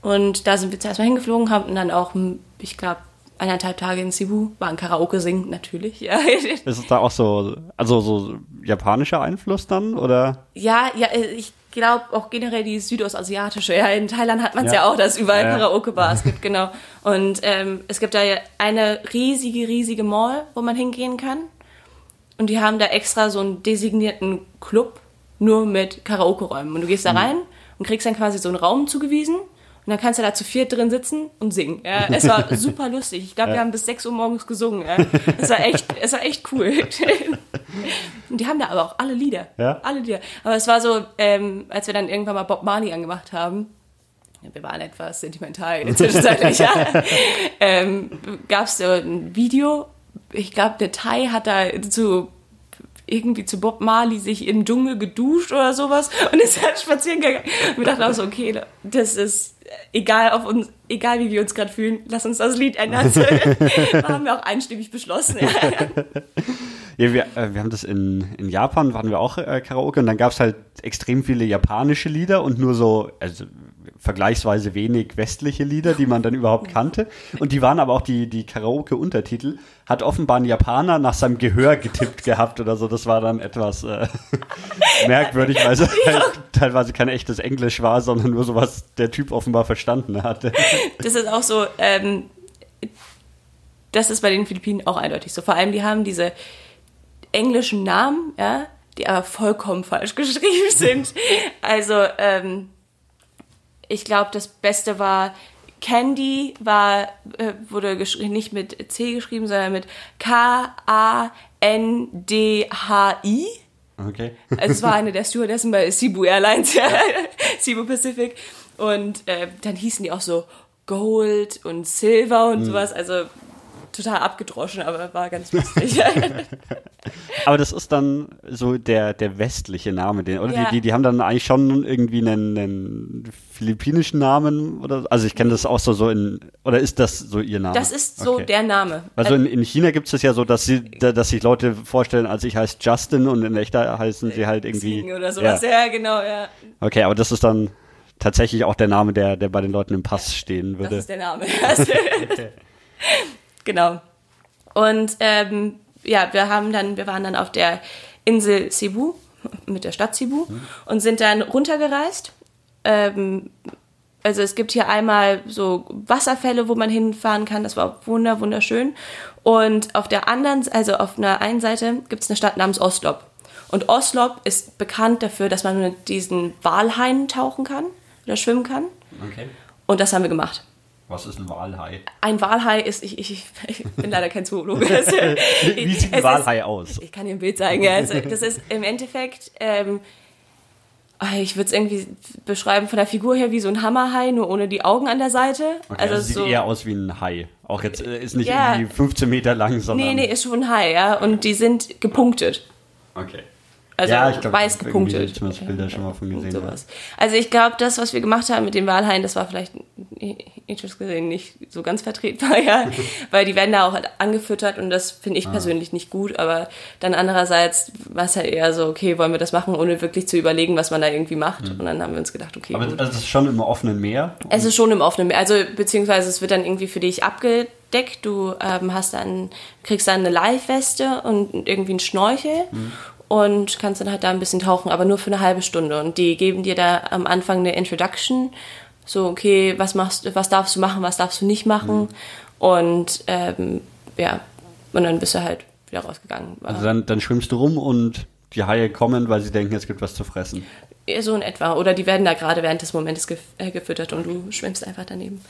Und da sind wir zuerst mal hingeflogen, haben dann auch, ich glaube, eineinhalb Tage in Cebu, war ein Karaoke singen, natürlich, ja. Ist es da auch so, also so japanischer Einfluss dann, oder? Ja, ja, ich glaube auch generell die südostasiatische. Ja, in Thailand hat man es ja. Ja. auch, dass überall Ja. Karaoke-Bars gibt, genau. Und ähm, es gibt da ja eine riesige, riesige Mall, wo man hingehen kann. Und die haben da extra so einen designierten Club nur mit Karaoke-Räumen. Und du gehst da rein und kriegst dann quasi so einen Raum zugewiesen. Und dann kannst du da zu viert drin sitzen und singen. Ja, es war super lustig. Ich glaube, wir haben bis 6 Uhr morgens gesungen. Ja. Es war echt, es war echt cool. Und die haben da aber auch alle Lieder. Ja? Alle Lieder. Aber es war so, ähm, als wir dann irgendwann mal Bob Marley angemacht haben, ja, wir waren etwas sentimental zwischenzeitlich, ja, ähm, gab es so ein Video. Ich glaube, der Thai hat da zu irgendwie zu Bob Marley sich im Dschungel geduscht oder sowas und ist halt spazieren gegangen. Und wir dachten auch so, okay, das ist egal auf uns, egal wie wir uns gerade fühlen, lass uns das Lied ändern. da haben wir auch einstimmig beschlossen. Ja. Ja, wir, äh, wir haben das in, in Japan, waren wir auch äh, Karaoke und dann gab es halt extrem viele japanische Lieder und nur so, also vergleichsweise wenig westliche Lieder, die man dann überhaupt kannte. Und die waren aber auch die, die Karaoke-Untertitel, hat offenbar ein Japaner nach seinem Gehör getippt gehabt oder so. Das war dann etwas äh, merkwürdig, weil es halt teilweise kein echtes Englisch war, sondern nur so was der Typ offenbar verstanden hatte. Das ist auch so, ähm, das ist bei den Philippinen auch eindeutig so. Vor allem, die haben diese englischen Namen, ja, die aber vollkommen falsch geschrieben sind. Also, ähm, ich glaube, das Beste war, Candy war, äh, wurde nicht mit C geschrieben, sondern mit K-A-N-D-H-I. Okay. Also es war eine der Stewardessen bei Cebu Airlines, ja. Cebu Pacific. Und äh, dann hießen die auch so Gold und Silver und sowas. Also total abgedroschen, aber war ganz lustig. Aber das ist dann so der, der westliche Name, den, oder Ja. die, die, die haben dann eigentlich schon irgendwie einen, einen philippinischen Namen oder also ich kenne das auch so, so in oder ist das so ihr Name? das ist so Okay. der Name. Also in, in China gibt es das ja so, dass sie, da- dass sich Leute vorstellen, als ich heiße Justin und in echter heißen sie halt irgendwie. Oder sowas. Ja. Ja, genau, ja. Okay, aber das ist dann tatsächlich auch der Name, der, der bei den Leuten im Pass stehen Das würde. ist der Name. genau. Und ähm, ja, wir haben dann, wir waren dann auf der Insel Cebu mit der Stadt Cebu und sind dann runtergereist. Ähm, also es gibt hier einmal so Wasserfälle, wo man hinfahren kann. Das war wunder wunderschön. Und auf der anderen, also auf einer einen Seite gibt es eine Stadt namens Oslop. Und Oslop ist bekannt dafür, dass man mit diesen Walhaien tauchen kann oder schwimmen kann. Okay. Und das haben wir gemacht. Was ist ein Walhai? Ein Walhai ist, ich, ich, ich bin leider kein Zoologe. Wie sieht ein Walhai aus? Ist, ich kann dir ein Bild zeigen. Also, das ist im Endeffekt, ähm, ah, ich würde es irgendwie beschreiben von der Figur her wie so ein Hammerhai, nur ohne die Augen an der Seite. Okay, also also sieht so, eher aus wie ein Hai. Auch jetzt äh, ist nicht Ja. irgendwie 15 Meter lang, sondern. nee, nee, ist schon ein Hai, ja. Und die sind gepunktet. Okay. Also Ja, ich glaub, weiß gepunktet. ich zumindest Bilder schon mal von gesehen, Und Sowas. Also ich glaube, das, was wir gemacht haben mit den Walhaien, das war vielleicht ethisch gesehen nicht so ganz vertretbar, ja. Weil die werden da auch halt angefüttert und das finde Ah. ich persönlich nicht gut. Aber dann andererseits war es halt eher so, okay, wollen wir das machen, ohne wirklich zu überlegen, was man da irgendwie macht. Und dann haben wir uns gedacht, okay, Mhm. Aber gut. also das ist schon im offenen Meer. Es ist schon im offenen Meer. Also, beziehungsweise es wird dann irgendwie für dich abgedeckt. Du ähm, hast dann, kriegst dann eine Live-Weste und irgendwie einen Schnorchel und kannst dann halt da ein bisschen tauchen, aber nur für eine halbe Stunde. Und die geben dir da am Anfang eine Introduction. So, okay, was machst du, was darfst du machen, was darfst du nicht machen? Und ähm, ja, und dann bist du halt wieder rausgegangen. Also dann, dann schwimmst du rum und die Haie kommen, weil sie denken, es gibt was zu fressen. So in etwa. Oder die werden da gerade während des Momentes gef äh, gefüttert und du schwimmst einfach daneben.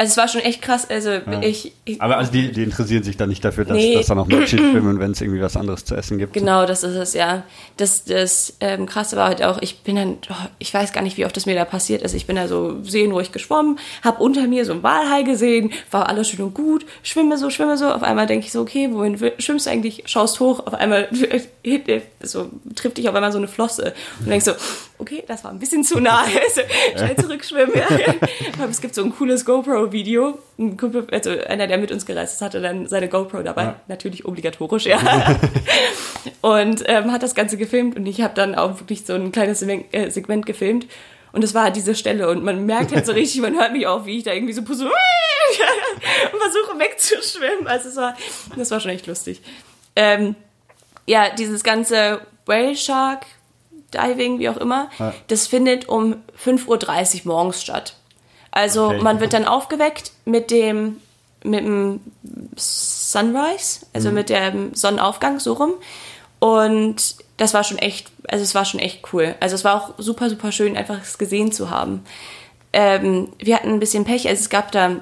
Also es war schon echt krass. Also ich, ich Aber also die, die interessieren sich dann nicht dafür, dass, Nee. dass da noch Menschen schwimmen, wenn es irgendwie was anderes zu essen gibt. Genau, das ist es, ja. Das, das ähm, Krasse war halt auch, ich bin dann, oh, ich weiß gar nicht, wie oft das mir da passiert ist. Ich bin da so seelenruhig geschwommen, habe unter mir so ein Walhai gesehen, war alles schön und gut, schwimme so, schwimme so. Auf einmal denke ich so, okay, wohin schwimmst du eigentlich? Schaust hoch, auf einmal so, trifft dich auf einmal so eine Flosse. Und denkst so, okay, das war ein bisschen zu nah. Also, schnell zurückschwimmen. Ja. Aber es gibt so ein cooles GoPro-Video. Ein Kumpel, also einer, der mit uns gereist ist, hatte dann seine GoPro dabei. Ja. Natürlich obligatorisch, ja. und ähm, hat das Ganze gefilmt und ich habe dann auch wirklich so ein kleines Segment, äh, gefilmt. Und es war halt diese Stelle und man merkt halt so richtig, man hört mich auch, wie ich da irgendwie so pusse und versuche wegzuschwimmen. Also es war, das war schon echt lustig. Ähm, ja, dieses ganze Whale Shark Diving, wie auch immer, Ja. das findet um 5.30 Uhr morgens statt. Also Okay. man wird dann aufgeweckt mit dem, mit dem Sunrise, also mit dem Sonnenaufgang, so rum. Und das war schon echt, also es war schon echt cool. Also es war auch super, super schön, einfach es gesehen zu haben. Ähm, wir hatten ein bisschen Pech, also es gab da,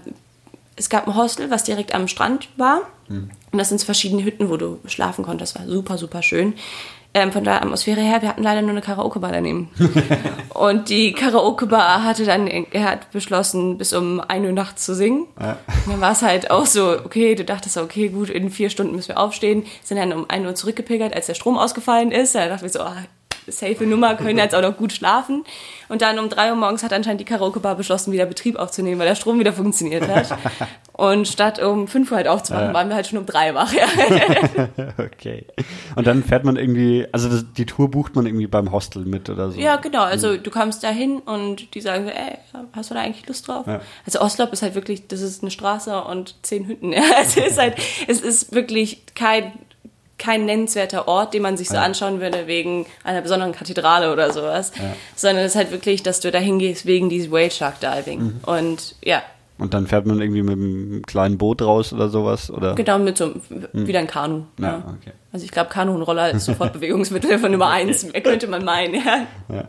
es gab ein Hostel, was direkt am Strand war. Und das sind verschiedene Hütten, wo du schlafen konntest. Das war super, super schön. Ähm, von der Atmosphäre her, wir hatten leider nur eine Karaoke-Bar daneben. und die Karaoke-Bar hatte dann, er hat beschlossen, bis um 1 Uhr nachts zu singen. Ja. Und dann war es halt auch so, okay, du dachtest, okay, gut, in vier Stunden müssen wir aufstehen. Sind dann um 1 Uhr zurückgepilgert, als der Strom ausgefallen ist. Da dachten wir so, ah, safe Nummer, können jetzt auch noch gut schlafen. Und dann um 3 Uhr morgens hat anscheinend die Karaoke-Bar beschlossen, wieder Betrieb aufzunehmen, weil der Strom wieder funktioniert hat. Und statt um 5 Uhr halt aufzuwachen, Ja. waren wir halt schon um 3 wach. Ja. Okay. Und dann fährt man irgendwie, also das, die Tour bucht man irgendwie beim Hostel mit oder so. Ja, genau. Also du kommst da hin und die sagen so, ey, hast du da eigentlich Lust drauf? Ja. Also Oslop ist halt wirklich, das ist eine Straße und zehn Hütten. Ja. Es ist halt, es ist wirklich kein, kein nennenswerter Ort, den man sich so Ja. anschauen würde wegen einer besonderen Kathedrale oder sowas. Sondern es ist halt wirklich, dass du da hingehst wegen dieses Whale Shark Diving. Mhm. Und ja, Und dann fährt man irgendwie mit einem kleinen Boot raus oder sowas, oder? genau mit so einem- wieder ein Kanu. Ja, okay. Also ich glaube, Kanu und Roller ist sofort Bewegungsmittel von Nummer eins, könnte man meinen. Ja. Ja.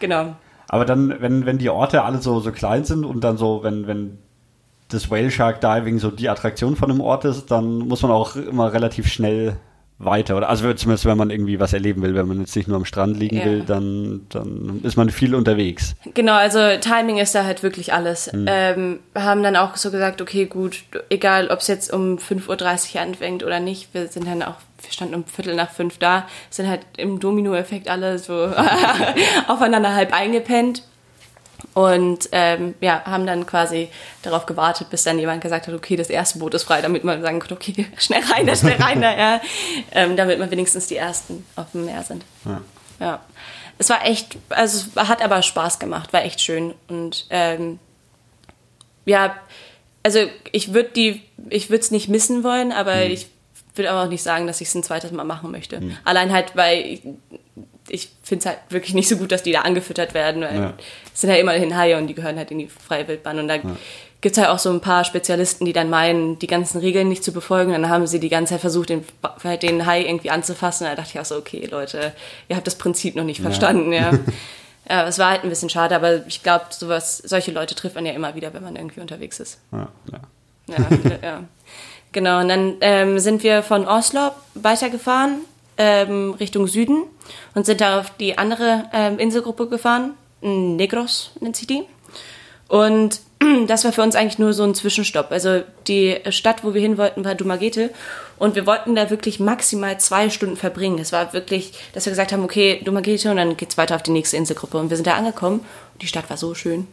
Genau. Aber dann, wenn, wenn die Orte alle so, so klein sind und dann so, wenn, wenn das Whale Shark Diving so die Attraktion von einem Ort ist, dann muss man auch immer relativ schnell weiter. Oder also zumindest wenn man irgendwie was erleben will, wenn man jetzt nicht nur am Strand liegen Ja. will, dann, dann ist man viel unterwegs. Genau, also Timing ist da halt wirklich alles. Mhm. Ähm, wir haben dann auch so gesagt, okay, gut, egal ob es jetzt um 5.30 Uhr anfängt oder nicht, wir sind dann auch, wir standen um Viertel nach fünf da, sind halt im Domino-Effekt alle so aufeinander halb eingepennt. Und ähm, ja, haben dann quasi darauf gewartet, bis dann jemand gesagt hat, okay, das erste Boot ist frei, damit man sagen konnte, okay, schnell rein da, schnell rein da, ja. Ähm, damit man wenigstens die ersten auf dem Meer sind. Ja. Ja. Es war echt, also es hat aber Spaß gemacht, war echt schön. Und ähm, ja, also ich würde die, ich würde es nicht missen wollen, aber ich würde aber auch nicht sagen, dass ich es ein zweites Mal machen möchte. Allein halt, weil ich, ich finde es halt wirklich nicht so gut, dass die da angefüttert werden, weil Ja. es sind ja immerhin Haie und die gehören halt in die freie Wildbahn. Und da gibt es halt auch so ein paar Spezialisten, die dann meinen, die ganzen Regeln nicht zu befolgen. Dann haben sie die ganze Zeit versucht, den, halt den Hai irgendwie anzufassen. Da dachte ich auch so, okay, Leute, ihr habt das Prinzip noch nicht verstanden, ja. ja. Es war halt ein bisschen schade, aber ich glaube, sowas, solche Leute trifft man ja immer wieder, wenn man irgendwie unterwegs ist. Ja, ja. Ja, ja. Genau, und dann ähm, sind wir von Oslo weitergefahren ähm, Richtung Süden und sind da auf die andere ähm, Inselgruppe gefahren. Negros nennt sich die. Und das war für uns eigentlich nur so ein Zwischenstopp. Also die Stadt, wo wir hin wollten, war Dumaguete. Und wir wollten da wirklich maximal zwei Stunden verbringen. Es war wirklich, dass wir gesagt haben, okay, Dumaguete und dann geht's weiter auf die nächste Inselgruppe. Und wir sind da angekommen und die Stadt war so schön.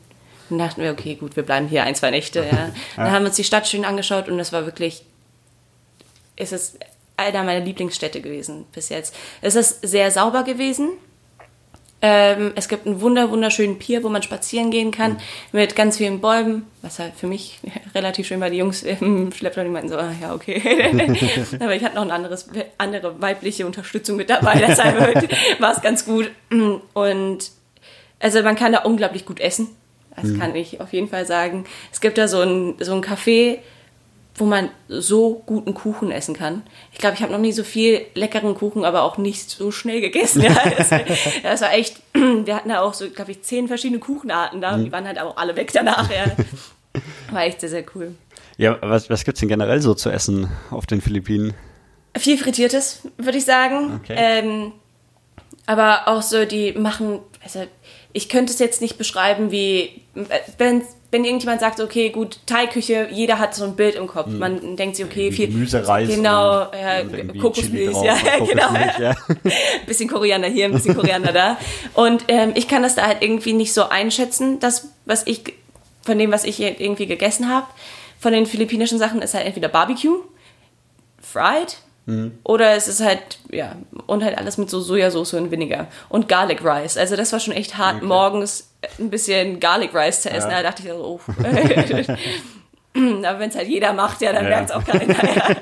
Dann dachten wir, okay, gut, wir bleiben hier ein, zwei Nächte. Ja. Dann haben wir uns die Stadt schön angeschaut und es war wirklich, es ist einer meiner Lieblingsstädte gewesen bis jetzt. Es ist sehr sauber gewesen. Ähm, es gibt einen wunder wunderschönen Pier, wo man spazieren gehen kann, mit ganz vielen Bäumen, was halt für mich relativ schön war. Die Jungs im Schlepptau, die meinten so, ah, ja, okay. Aber ich hatte noch eine anderes, andere weibliche Unterstützung mit dabei, deshalb war es ganz gut. Und also man kann da unglaublich gut essen. Das kann ich auf jeden Fall sagen. Es gibt da so ein, so ein Café, wo man so guten Kuchen essen kann. Ich glaube, ich habe noch nie so viel leckeren Kuchen, aber auch nicht so schnell gegessen. Ja, das, das war echt, wir hatten da auch so, glaube ich, zehn verschiedene Kuchenarten da und die waren halt auch alle weg danach. Ja. War echt sehr, sehr cool. Ja, was, was gibt's denn generell so zu essen auf den Philippinen? Viel Frittiertes, würde ich sagen. Okay. Ähm, aber auch so, die machen, also ich könnte es jetzt nicht beschreiben, wie, wenn, wenn irgendjemand sagt, okay, gut, Thai-Küche, jeder hat so ein Bild im Kopf. Man denkt sich, okay, viel. Gemüse, Reis Genau, und- ja, Kokosmilch, drauf ja, genau. Kokosmilch, ja. Ein bisschen Koriander hier, ein bisschen Koriander da. Und ähm, ich kann das da halt irgendwie nicht so einschätzen, das, was ich, von dem, was ich irgendwie gegessen habe. Von den philippinischen Sachen ist halt entweder Barbecue, Fried Oder es ist halt, ja, und halt alles mit so Sojasauce und Vinegar. Und Garlic Rice. Also das war schon echt hart, Okay. morgens ein bisschen Garlic Rice zu essen. Ja. Da dachte ich so, oh. Aber wenn es halt jeder macht, ja, dann Ja. merkt es auch keiner. Ja.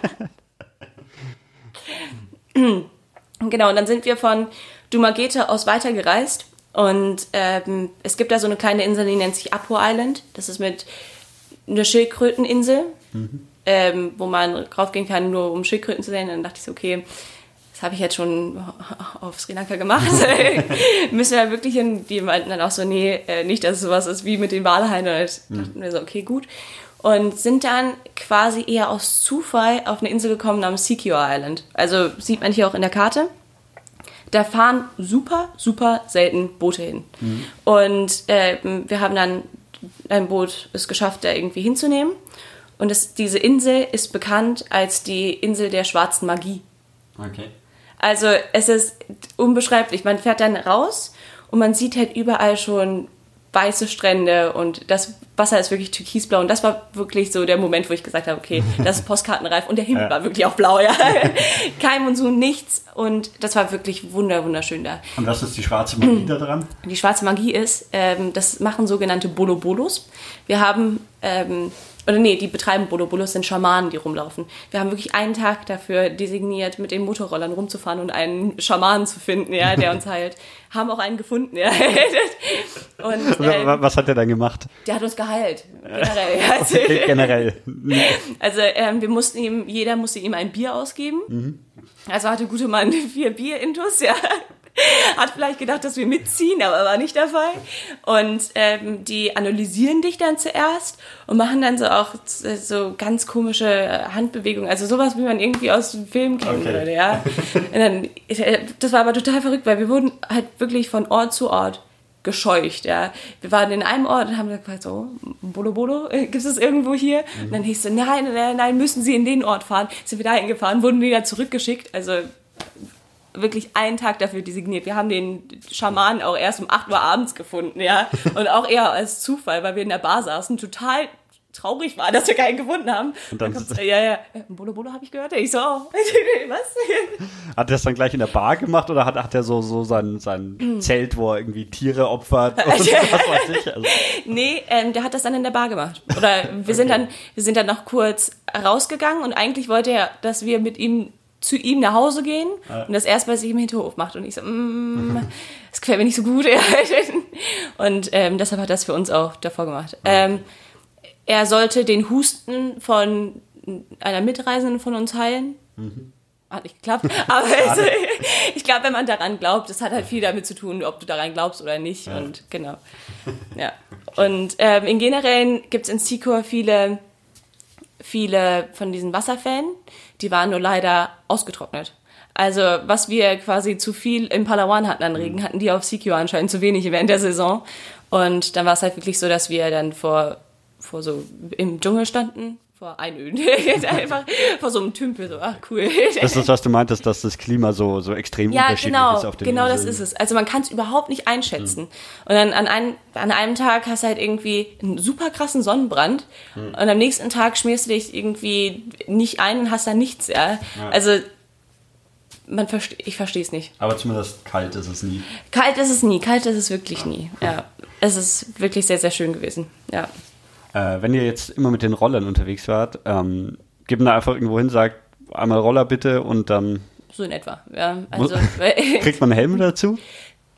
genau, und dann sind wir von Dumaguete aus weitergereist. Und ähm, es gibt da so eine kleine Insel, die nennt sich Apo Island. Das ist mit einer Schildkröteninsel, ähm, wo man draufgehen kann, nur um Schildkröten zu sehen. Dann dachte ich so, okay, das habe ich jetzt schon auf Sri Lanka gemacht. Müssen wir wirklich hin? Die meinten dann auch so, nee, äh, nicht, dass es sowas ist wie mit den Walhaien. Und ich dachten wir so, okay, gut. Und sind dann quasi eher aus Zufall auf eine Insel gekommen namens Sikio Island. Also sieht man hier auch in der Karte. Da fahren super, super selten Boote hin. Und ähm, wir haben dann ein Boot es geschafft, da irgendwie hinzunehmen. Und es, diese Insel ist bekannt als die Insel der schwarzen Magie. Okay. Also es ist unbeschreiblich. Man fährt dann raus und man sieht halt überall schon weiße Strände und das Wasser ist wirklich türkisblau. Und das war wirklich so der Moment, wo ich gesagt habe, okay, das ist postkartenreif. Und der Himmel Ja. war wirklich auch blau, ja. Kein Monsun, nichts. Und das war wirklich wunder, wunderschön da. Und was ist die schwarze Magie da dran? Die schwarze Magie ist, ähm, das machen sogenannte Bolo-Bolos. Wir haben, ähm, oder nee, die betreiben Bolo-Bolos, sind Schamanen, die rumlaufen. Wir haben wirklich einen Tag dafür designiert, mit den Motorrollern rumzufahren und einen Schamanen zu finden, ja, der uns heilt. Haben auch einen gefunden, ja. Und ähm, Was hat der dann gemacht? der hat uns geheilt, generell. Also, Generell. also ähm, wir mussten ihm, jeder musste ihm ein Bier ausgeben. Also hatte gute Mann vier Bier-Intus, ja. Hat vielleicht gedacht, dass wir mitziehen, aber war nicht der Fall. Und ähm, die analysieren dich dann zuerst und machen dann so auch so- so ganz komische Handbewegungen. Also sowas, wie man irgendwie aus dem Film kennen Okay. würde, ja. Dann, das war aber total verrückt, weil wir wurden halt wirklich von Ort zu Ort gescheucht, ja. Wir waren in einem Ort und haben gefragt, so, Bolo Bolo, äh, gibt es irgendwo hier? Und dann hieß es, nein, nein, nein, müssen Sie in den Ort fahren. Sind wir dahin gefahren, wurden wieder zurückgeschickt, also wirklich einen Tag dafür designiert. Wir haben den Schamanen auch erst um 8 Uhr abends gefunden, ja. Und auch eher als Zufall, weil wir in der Bar saßen, total traurig war, dass wir keinen gefunden haben. Und dann- kommt's, ja, ja, Bolo Bolo habe ich gehört. Ich so, oh. was? Hat er das dann gleich in der Bar gemacht oder hat, hat er so, so sein, sein Zelt, wo er irgendwie Tiere opfert und was weiß ich? Also, Nee, ähm, der hat das dann in der Bar gemacht. Oder wir sind dann, wir sind dann noch kurz rausgegangen und eigentlich wollte er, dass wir mit ihm zu ihm nach Hause gehen und das erst bei sich im Hinterhof macht. Und ich so, mm, das gefällt mir nicht so gut. und ähm, deshalb hat er das für uns auch davor gemacht. Ähm, er sollte den Husten von einer Mitreisenden von uns heilen. Hat nicht geklappt. Aber also, ich glaube, wenn man daran glaubt, das hat halt viel damit zu tun, ob du daran glaubst oder nicht. Und genau. Ja. Und ähm, in generell gibt es in Sikor viele, viele von diesen Wasserfällen, die waren nur leider ausgetrocknet. Also was wir quasi zu viel in Palawan hatten an Regen, hatten die auf Sikio anscheinend zu wenig während der Saison. Und dann war es halt wirklich so, dass wir dann vor, vor so im Dschungel standen, vor Einöden, einfach vor so einem Tümpel, so, ach cool. das ist, was du meintest, dass das Klima so, so extrem Ja, unterschiedlich genau, ist auf den genau das Inseln. ist es. Also man kann es überhaupt nicht einschätzen. Und dann an, ein, an einem Tag hast du halt irgendwie einen super krassen Sonnenbrand und am nächsten Tag schmierst du dich irgendwie nicht ein und hast da nichts, ja. Also man verste ich verstehe es nicht. Aber zumindest kalt ist es nie. Kalt ist es nie, kalt ist es wirklich nie. Ja, es ist wirklich sehr, sehr schön gewesen. Ja. Äh, wenn ihr jetzt immer mit den Rollern unterwegs wart, ähm, gib da einfach irgendwo hin, sagt einmal Roller bitte und dann So in etwa. Ja, also kriegt man einen Helm dazu.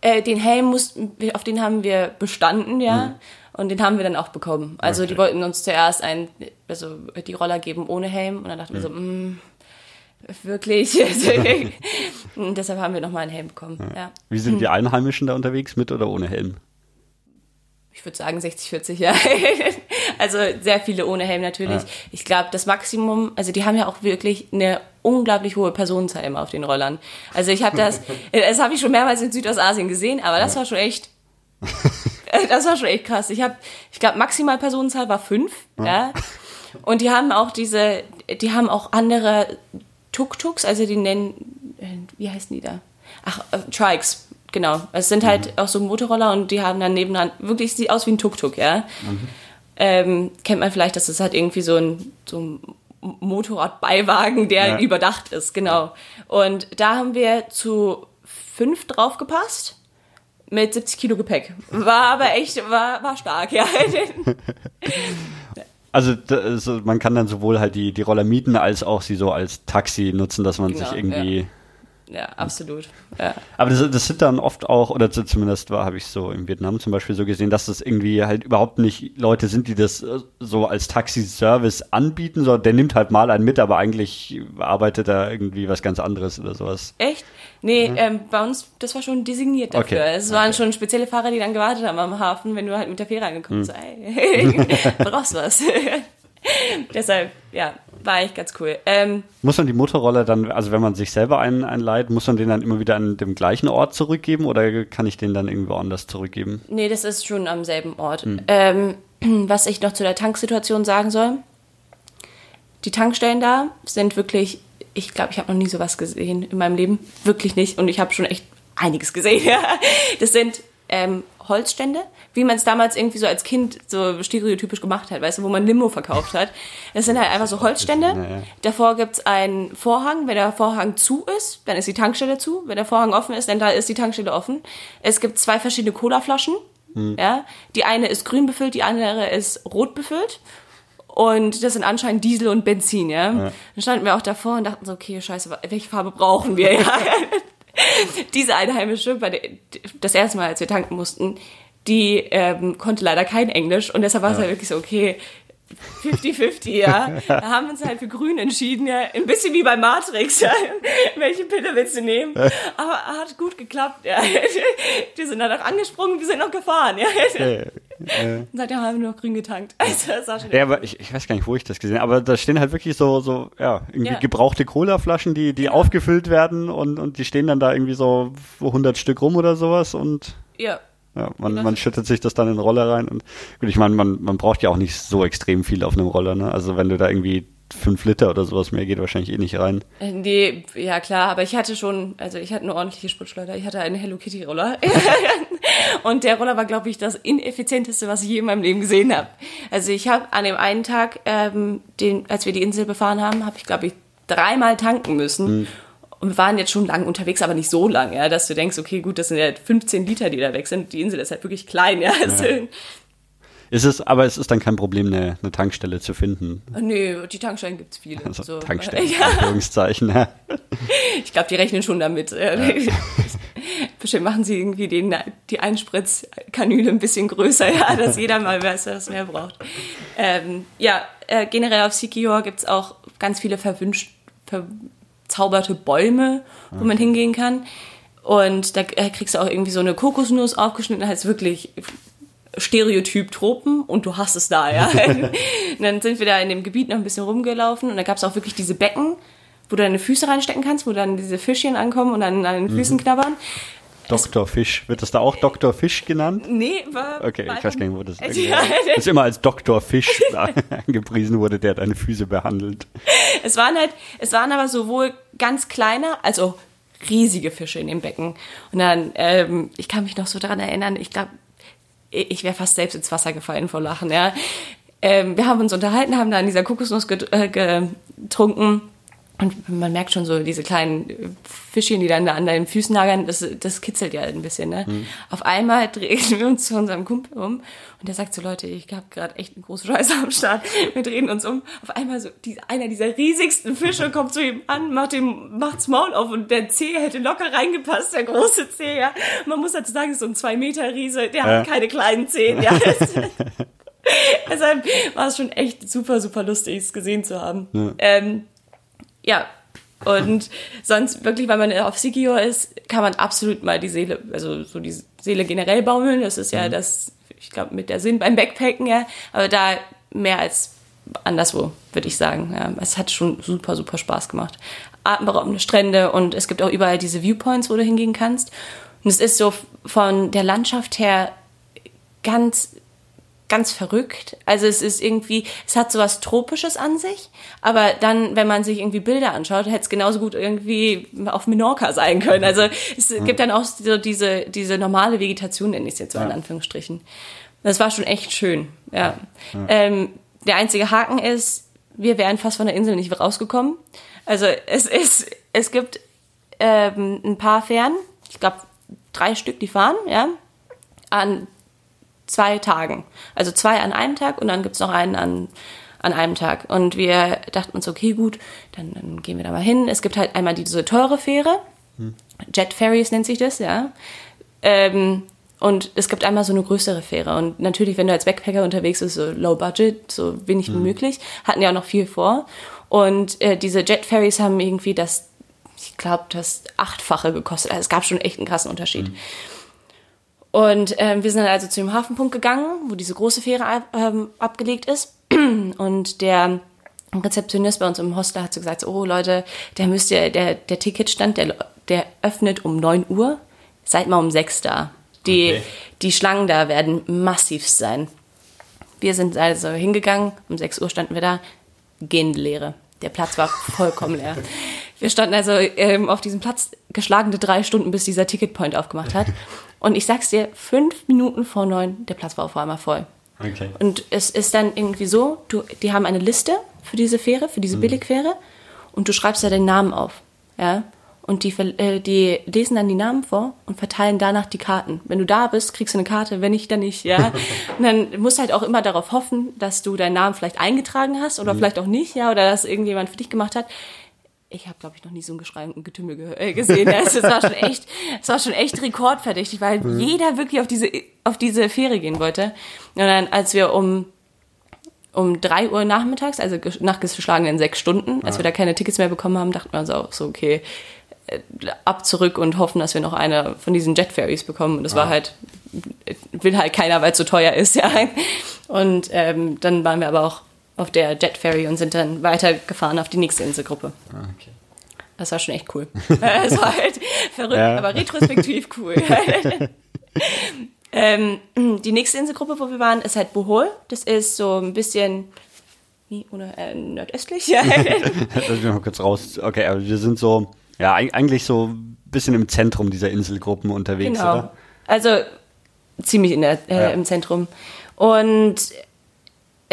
Äh, den Helm mussten, auf den haben wir bestanden, ja. Und den haben wir dann auch bekommen. Also die Okay. wollten uns zuerst ein, also die Roller geben ohne Helm. Und dann dachten wir so, mm, wirklich? und deshalb haben wir nochmal einen Helm bekommen, ja. Wie sind die Einheimischen da unterwegs, mit oder ohne Helm? Ich würde sagen 60, 40, ja. also sehr viele ohne Helm natürlich. Ja. Ich glaube, das Maximum, also die haben ja auch wirklich eine unglaublich hohe Personenzahl immer auf den Rollern. Also ich habe das, das habe ich schon mehrmals in Südostasien gesehen, aber das war schon echt, das war schon echt krass. Ich habe, ich glaube, maximal Personenzahl war fünf, ja. Und die haben auch diese, die haben auch andere Tuk-Tuks, also die nennen, äh, wie heißen die da? Ach, äh, Trikes, genau. Es sind halt auch so Motorroller und die haben dann nebenan, wirklich sieht aus wie ein Tuk-Tuk, ja. Ähm, kennt man vielleicht, dass es halt irgendwie so ein, so ein Motorradbeiwagen, der Ja. überdacht ist, genau. Und da haben wir zu fünf draufgepasst mit 70 Kilo Gepäck. War aber echt, war, war stark, ja. Also, da- also man kann dann sowohl halt die, die Roller mieten, als auch sie so als Taxi nutzen, dass man Genau, sich irgendwie. ja, absolut. Ja. Aber das, das sind dann oft auch, oder zu- zumindest war, habe ich so in Vietnam zum Beispiel so gesehen, dass das irgendwie halt überhaupt nicht Leute sind, die das äh, so als Taxi-Service anbieten, sondern der nimmt halt mal einen mit, aber eigentlich arbeitet er irgendwie was ganz anderes oder sowas. Echt? Nee, ähm, bei uns, das war schon designiert dafür. Okay, Es waren schon spezielle Fahrer, die dann gewartet haben am Hafen, wenn du halt mit der Fähre angekommen bist. Ey, brauchst du was? Deshalb, ja, war echt ganz cool. Ähm, Muss man die Motorroller dann, also wenn man sich selber einen einleiht, muss man den dann immer wieder an dem gleichen Ort zurückgeben oder kann ich den dann irgendwo anders zurückgeben? nee, das ist schon am selben Ort. Ähm, was ich noch zu der Tanksituation sagen soll, die Tankstellen da sind wirklich, ich glaube, ich habe noch nie sowas gesehen in meinem Leben. Wirklich nicht. Und ich habe schon echt einiges gesehen. Das sind ähm, Holzstände, wie man es damals irgendwie so als Kind so stereotypisch gemacht hat, weißt du, wo man Limo verkauft hat. Das sind halt einfach so Holzstände. Ja, ja. Davor gibt's einen Vorhang. Wenn der Vorhang zu ist, dann ist die Tankstelle zu. Wenn der Vorhang offen ist, dann da ist die Tankstelle offen. Es gibt zwei verschiedene Colaflaschen. Ja, die eine ist grün befüllt, die andere ist rot befüllt. Und das sind anscheinend Diesel und Benzin, ja. Dann standen wir auch davor und dachten so, okay, scheiße, welche Farbe brauchen wir? Ja. Diese Einheimische, bei der, das erste Mal, als wir tanken mussten, die ähm, konnte leider kein Englisch und deshalb war es halt wirklich so, okay, 50-50, ja. Da haben wir uns halt für grün entschieden, ja. Ein bisschen wie bei Matrix, ja. Welche Pille willst du nehmen? Aber hat gut geklappt, ja. Die sind dann auch angesprungen, die sind noch gefahren, ja. Und seitdem haben wir nur grün getankt. Also, das war schon Ja, aber ich, ich weiß gar nicht, wo ich das gesehen habe, aber da stehen halt wirklich so, so ja, irgendwie Ja. gebrauchte Cola-Flaschen, die, die aufgefüllt werden und, und die stehen dann da irgendwie so 100 Stück rum oder sowas und ja. Ja, man, man schüttet sich das dann in den Roller rein und gut, ich meine, man, man braucht ja auch nicht so extrem viel auf einem Roller, ne? Also wenn du da irgendwie fünf Liter oder sowas mehr geht wahrscheinlich eh nicht rein. Äh, Nee, ja klar, aber ich hatte schon, also ich hatte eine ordentliche Spritschleuder. Ich hatte einen Hello Kitty Roller. Und der Roller war, glaube ich, das ineffizienteste, was ich je in meinem Leben gesehen habe. Also ich habe an dem einen Tag, ähm, den, als wir die Insel befahren haben, habe ich, glaube ich, dreimal tanken müssen. Und wir waren jetzt schon lang unterwegs, aber nicht so lang, ja, dass du denkst, okay, gut, das sind ja 15 Liter, die da weg sind. Die Insel ist halt wirklich klein, ja. Also, Ist es, aber es ist dann kein Problem, eine, eine Tankstelle zu finden. Nö, die Tankstellen gibt's viele. Also so. Tankstellen, Ja. Anführungszeichen. Ja. Ich glaube, die rechnen schon damit. äh, Bestimmt machen sie irgendwie den, die Einspritzkanüle ein bisschen größer, ja, dass jeder mal weiß, was mehr braucht. Ähm, ja, äh, generell auf Sikior gibt's auch ganz viele verwünscht, verzauberte Bäume, wo man hingehen kann. Und da kriegst du auch irgendwie so eine Kokosnuss aufgeschnitten, heißt wirklich Stereotyp Tropen und du hast es da, ja. und dann sind wir da in dem Gebiet noch ein bisschen rumgelaufen und da gab es auch wirklich diese Becken, wo du deine Füße reinstecken kannst, wo dann diese Fischchen ankommen und dann an den Füßen knabbern. Dr. Fisch. Wird das da auch Dr. Fisch genannt? Nee, war. Okay, war ich weiß gar nicht, wo das ist. Ja, Das ist immer als Dr. Fisch angepriesen wurde, der deine Füße behandelt. es waren halt, es waren aber sowohl ganz kleine als auch riesige Fische in dem Becken. Und dann, ähm, ich kann mich noch so daran erinnern, ich glaube, ich wäre fast selbst ins Wasser gefallen vor Lachen, ja. Ähm, wir haben uns unterhalten, haben da an dieser Kokosnuss äh, getrunken. Und man merkt schon so diese kleinen Fischchen, die dann da an deinen Füßen lagern, das, das kitzelt ja ein bisschen. Ne? Auf einmal drehen wir uns zu unserem Kumpel um und der sagt so, Leute, ich habe gerade echt eine große Scheiße am Start. Wir drehen uns um. Auf einmal so die, einer dieser riesigsten Fische kommt zu ihm an, macht ihm, macht's Maul auf und der Zeh hätte locker reingepasst, der große Zeh, ja. Man muss dazu sagen, es ist so ein zwei Meter Riese, der hat keine kleinen Zehen, ja. Deshalb war es schon echt super, super lustig, es gesehen zu haben. Ähm, ja, und sonst wirklich, weil man auf Sikior ist, kann man absolut mal die Seele, also so die Seele generell baumeln. Das ist ja das, ich glaube, mit der Sinn beim Backpacken, ja. Aber da mehr als anderswo, würde ich sagen. Ja. Es hat schon super, super Spaß gemacht. Atemberaubende Strände und es gibt auch überall diese Viewpoints, wo du hingehen kannst. Und es ist so von der Landschaft her ganz ganz verrückt. Also es ist irgendwie, es hat so was Tropisches an sich, aber dann, wenn man sich irgendwie Bilder anschaut, hätte es genauso gut irgendwie auf Menorca sein können. Also es gibt dann auch so diese, diese normale Vegetation, nenne ich es jetzt so in Anführungsstrichen. Das war schon echt schön, ja. Ähm, der einzige Haken ist, wir wären fast von der Insel nicht rausgekommen. Also es, ist, es gibt ähm, ein paar Fähren, ich glaube drei Stück, die fahren, ja, an zwei Tagen. Also zwei an einem Tag und dann gibt's noch einen an, an einem Tag. Und wir dachten uns, okay, gut, dann, dann gehen wir da mal hin. Es gibt halt einmal diese teure Fähre, Jet Ferries nennt sich das, ja. Ähm, und es gibt einmal so eine größere Fähre. Und natürlich, wenn du als Backpacker unterwegs bist, so low budget, so wenig wie möglich, hatten ja auch noch viel vor. Und äh, diese Jet Ferries haben irgendwie das, ich glaube, das Achtfache gekostet. Also es gab schon echt einen krassen Unterschied. Und ähm, wir sind dann also zu dem Hafenpunkt gegangen, wo diese große Fähre ab, ähm, abgelegt ist. Und der Rezeptionist bei uns im Hostel hat so gesagt, oh Leute, der müsst ihr, der, der Ticketstand, der, der öffnet um 9 Uhr, seid mal um 6 da. Die, Okay. die Schlangen da werden massiv sein. Wir sind also hingegangen, um 6 Uhr standen wir da, gehende Leere. Der Platz war vollkommen leer. Wir standen also ähm, auf diesem Platz geschlagene drei Stunden, bis dieser Ticketpoint aufgemacht hat. Und ich sag's dir, fünf Minuten vor neun, der Platz war auf einmal voll. Okay. Und es ist dann irgendwie so, du, die haben eine Liste für diese Fähre, für diese Billigfähre, und du schreibst da den Namen auf. Ja? Und die, äh, die lesen dann die Namen vor und verteilen danach die Karten. Wenn du da bist, kriegst du eine Karte, wenn nicht, dann nicht, ja. und dann musst du halt auch immer darauf hoffen, dass du deinen Namen vielleicht eingetragen hast oder vielleicht auch nicht, ja, oder dass irgendjemand für dich gemacht hat. Ich habe, glaube ich, noch nie so ein Geschrei und ein Getümmel ge äh, gesehen. Ja, Es war schon echt, es war schon echt rekordverdächtig, weil jeder wirklich auf diese, auf diese Fähre gehen wollte. Und dann, als wir um um drei Uhr nachmittags, also ges- nach geschlagenen sechs Stunden, als wir da keine Tickets mehr bekommen haben, dachten wir uns auch so, okay, äh, ab zurück und hoffen, dass wir noch eine von diesen Jet Ferries bekommen. Und das war halt, äh, will halt keiner, weil es so teuer ist, ja. Und ähm, dann waren wir aber auch auf der Jet Ferry und sind dann weitergefahren auf die nächste Inselgruppe. Ah, okay. Das war schon echt cool. Es war halt verrückt, Ja. aber retrospektiv cool. ähm, die nächste Inselgruppe, wo wir waren, ist halt Bohol. Das ist so ein bisschen wie, oder, äh, nordöstlich. Ja. Lass mich mal kurz raus. Okay, aber wir sind so, ja, eig- eigentlich so ein bisschen im Zentrum dieser Inselgruppen unterwegs, genau. oder? Also ziemlich in der, äh, Ja. im Zentrum. Und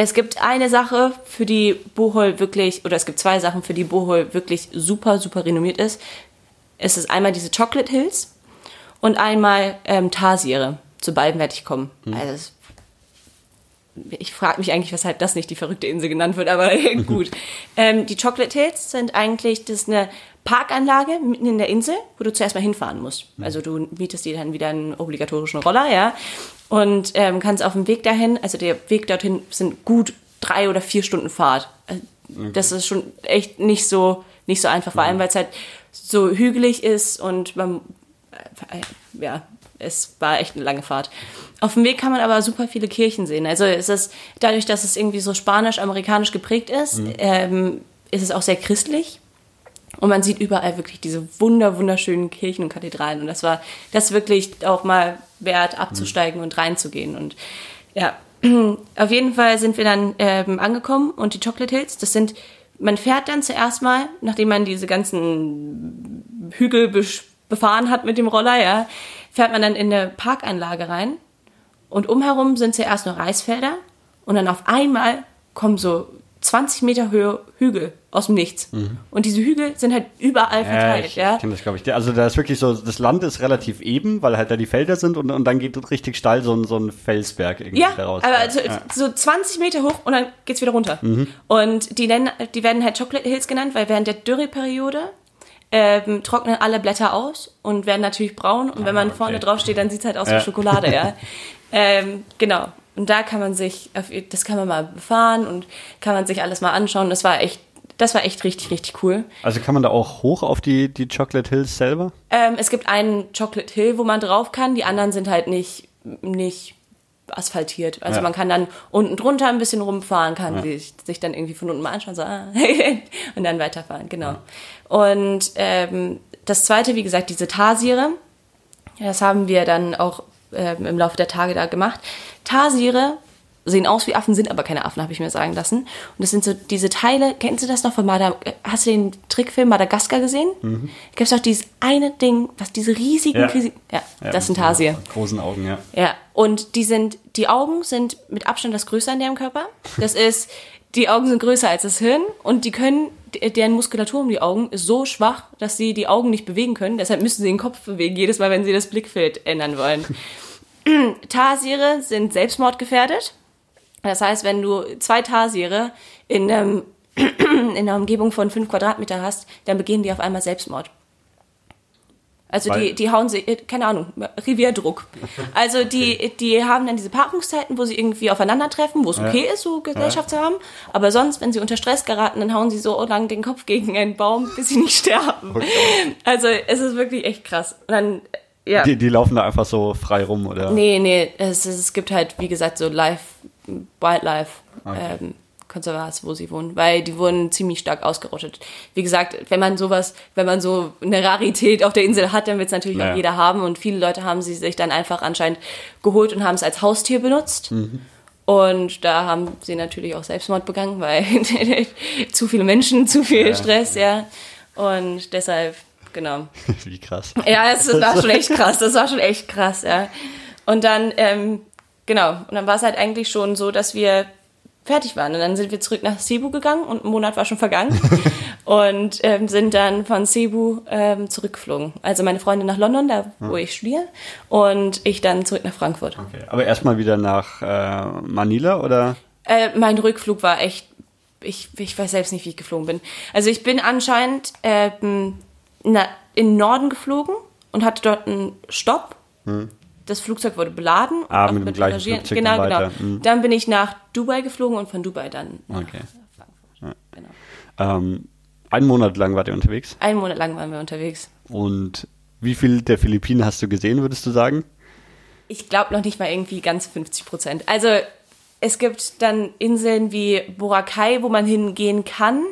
es gibt eine Sache, für die Bohol wirklich, oder es gibt zwei Sachen, für die Bohol wirklich super, super renommiert ist. Es ist einmal diese Chocolate Hills und einmal ähm, Tarsiere. Zu beiden werde ich kommen. Also es, ich frage mich eigentlich, weshalb das nicht die verrückte Insel genannt wird, aber gut. ähm, die Chocolate Hills sind eigentlich, das ist eine Parkanlage mitten in der Insel, wo du zuerst mal hinfahren musst. Also du mietest dir dann wieder einen obligatorischen Roller, ja, und ähm, kannst auf dem Weg dahin, also der Weg dorthin sind gut drei oder vier Stunden Fahrt. Also, Das ist schon echt nicht so, nicht so einfach, vor allem, weil es halt so hügelig ist und man, äh, ja, es war echt eine lange Fahrt. Auf dem Weg kann man aber super viele Kirchen sehen. Also es ist, dadurch, dass es irgendwie so spanisch-amerikanisch geprägt ist, ähm, ist es auch sehr christlich. Und man sieht überall wirklich diese wunder, wunderschönen Kirchen und Kathedralen. Und das war das wirklich auch mal wert, abzusteigen und reinzugehen. Und ja, auf jeden Fall sind wir dann ähm, angekommen und die Chocolate Hills, das sind, man fährt dann zuerst mal, nachdem man diese ganzen Hügel befahren hat mit dem Roller, ja, fährt man dann in eine Parkanlage rein und umherum sind zuerst nur Reisfelder und dann auf einmal kommen so 20 Meter Höhe Hügel aus dem Nichts. Und diese Hügel sind halt überall Ja, verteilt, ich ja. kenne das, glaube ich. Also da ist wirklich so, das Land ist relativ eben, weil halt da die Felder sind und, und dann geht richtig steil so ein, so ein Felsberg irgendwie Ja, daraus. aber also, ja. so 20 Meter hoch und dann geht's wieder runter. Und die, nennen, die werden halt Chocolate Hills genannt, weil während der Dürreperiode ähm, trocknen alle Blätter aus und werden natürlich braun. Und wenn man okay. vorne drauf steht, dann sieht's halt aus Ja. wie Schokolade, ja. ähm, genau. Und da kann man sich, das kann man mal befahren und kann man sich alles mal anschauen. Das war echt, das war echt richtig, richtig cool. Also kann man da auch hoch auf die, die Chocolate Hills selber? Ähm, es gibt einen Chocolate Hill, wo man drauf kann. Die anderen sind halt nicht, nicht asphaltiert. Also Ja. man kann dann unten drunter ein bisschen rumfahren, kann sich, sich dann irgendwie von unten mal anschauen, so, ah, und dann weiterfahren, genau. Und ähm, das zweite, wie gesagt, diese Tarsiere, das haben wir dann auch ähm, im Laufe der Tage da gemacht. Tarsiere sehen aus wie Affen, sind aber keine Affen, habe ich mir sagen lassen. Und das sind so diese Teile, kennst du das noch von Madagaskar? Hast du den Trickfilm Madagaskar gesehen? Mhm. Gibt es doch dieses eine Ding, was diese riesigen, Ja. riesigen ja, Ja, das sind Hasier. Großen Augen, ja. Ja, und die sind, die Augen sind mit Abstand das Größte an deren Körper. Das ist, die Augen sind größer als das Hirn und die können, deren Muskulatur um die Augen ist so schwach, dass sie die Augen nicht bewegen können. Deshalb müssen sie den Kopf bewegen, jedes Mal, wenn sie das Blickfeld ändern wollen. Tarsiere sind selbstmordgefährdet. Das heißt, wenn du zwei Tarsiere in, einem, in einer Umgebung von fünf Quadratmeter hast, dann begehen die auf einmal Selbstmord. Also Weil- die, die hauen sie, äh, keine Ahnung, Revierdruck. Also die, die haben dann diese Paarungszeiten, wo sie irgendwie aufeinandertreffen, wo es okay ist, so Gesellschaft zu haben. Aber sonst, wenn sie unter Stress geraten, dann hauen sie so lang den Kopf gegen einen Baum, bis sie nicht sterben. Also es ist wirklich echt krass. Und dann, ja. Die, die laufen da einfach so frei rum, oder? Nee, nee, es, es gibt halt, wie gesagt, so Life, Wildlife Okay. ähm, Konservats, wo sie wohnen, weil die wurden ziemlich stark ausgerottet. Wie gesagt, wenn man sowas, wenn man so eine Rarität auf der Insel hat, dann wird es natürlich Naja. auch jeder haben und viele Leute haben sie sich dann einfach anscheinend geholt und haben es als Haustier benutzt. Mhm. Und da haben sie natürlich auch Selbstmord begangen, weil zu viele Menschen, zu viel Stress, ja. Und deshalb, genau. Wie krass. Ja, es war schon echt krass. Das war schon echt krass, ja. Und dann, ähm, genau, und dann war es halt eigentlich schon so, dass wir fertig waren. Und dann sind wir zurück nach Cebu gegangen und ein Monat war schon vergangen. und ähm, sind dann von Cebu ähm, zurückgeflogen. Also meine Freundin nach London, da wo ich studiere, und ich dann zurück nach Frankfurt. Okay. Aber erstmal wieder nach äh, Manila, oder? Äh, mein Rückflug war echt, ich, ich weiß selbst nicht, wie ich geflogen bin. Also ich bin anscheinend ähm, na, in den Norden geflogen und hatte dort einen Stopp. Das Flugzeug wurde beladen. Ah, mit dem gleichen. Flugzeug Genau, dann genau. weiter. Hm. Dann bin ich nach Dubai geflogen und von Dubai dann nach Okay. Frankfurt. Genau. Ähm, einen Monat lang wart ihr unterwegs. Einen Monat lang waren wir unterwegs. Und wie viel der Philippinen hast du gesehen, würdest du sagen? Ich glaube noch nicht mal irgendwie ganz 50 Prozent. Also es gibt dann Inseln wie Boracay, wo man hingehen kann.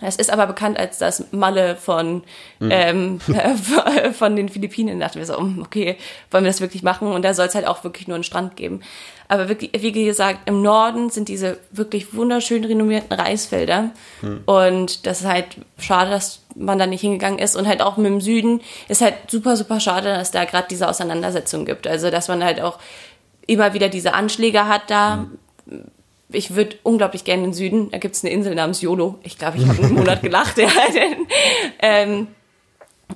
Das ist aber bekannt als das Malle von, ähm, von den Philippinen. Da dachten wir so, hm, okay, wollen wir das wirklich machen? Und da soll es halt auch wirklich nur einen Strand geben. Aber wirklich, wie gesagt, im Norden sind diese wirklich wunderschön renommierten Reisfelder. Und das ist halt schade, dass man da nicht hingegangen ist. Und halt auch mit dem Süden ist halt super, super schade, dass da gerade diese Auseinandersetzung gibt. Also, dass man halt auch immer wieder diese Anschläge hat da. Ich würde unglaublich gerne in den Süden. Da gibt es eine Insel namens Yolo. Ich glaube, ich habe einen Monat gelacht. Ja. ähm,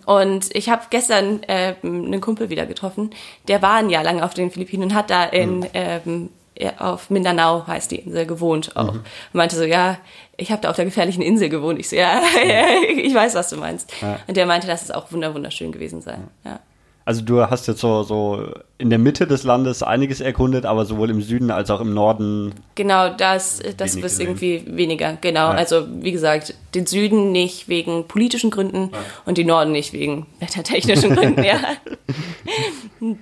und ich habe gestern ähm, einen Kumpel wieder getroffen, der war ein Jahr lang auf den Philippinen und hat da in ähm, ja, auf Mindanao heißt die Insel gewohnt auch. Und meinte so, ja, ich habe da auf der gefährlichen Insel gewohnt. Ich so, ja, ich weiß, was du meinst. Und der meinte, dass es auch wunder wunderschön gewesen sei. Ja. Also du hast jetzt so, so in der Mitte des Landes einiges erkundet, aber sowohl im Süden als auch im Norden. Genau, das, das gesehen. irgendwie weniger. Genau, also wie gesagt, den Süden nicht wegen politischen Gründen und den Norden nicht wegen wettertechnischen Gründen, ja.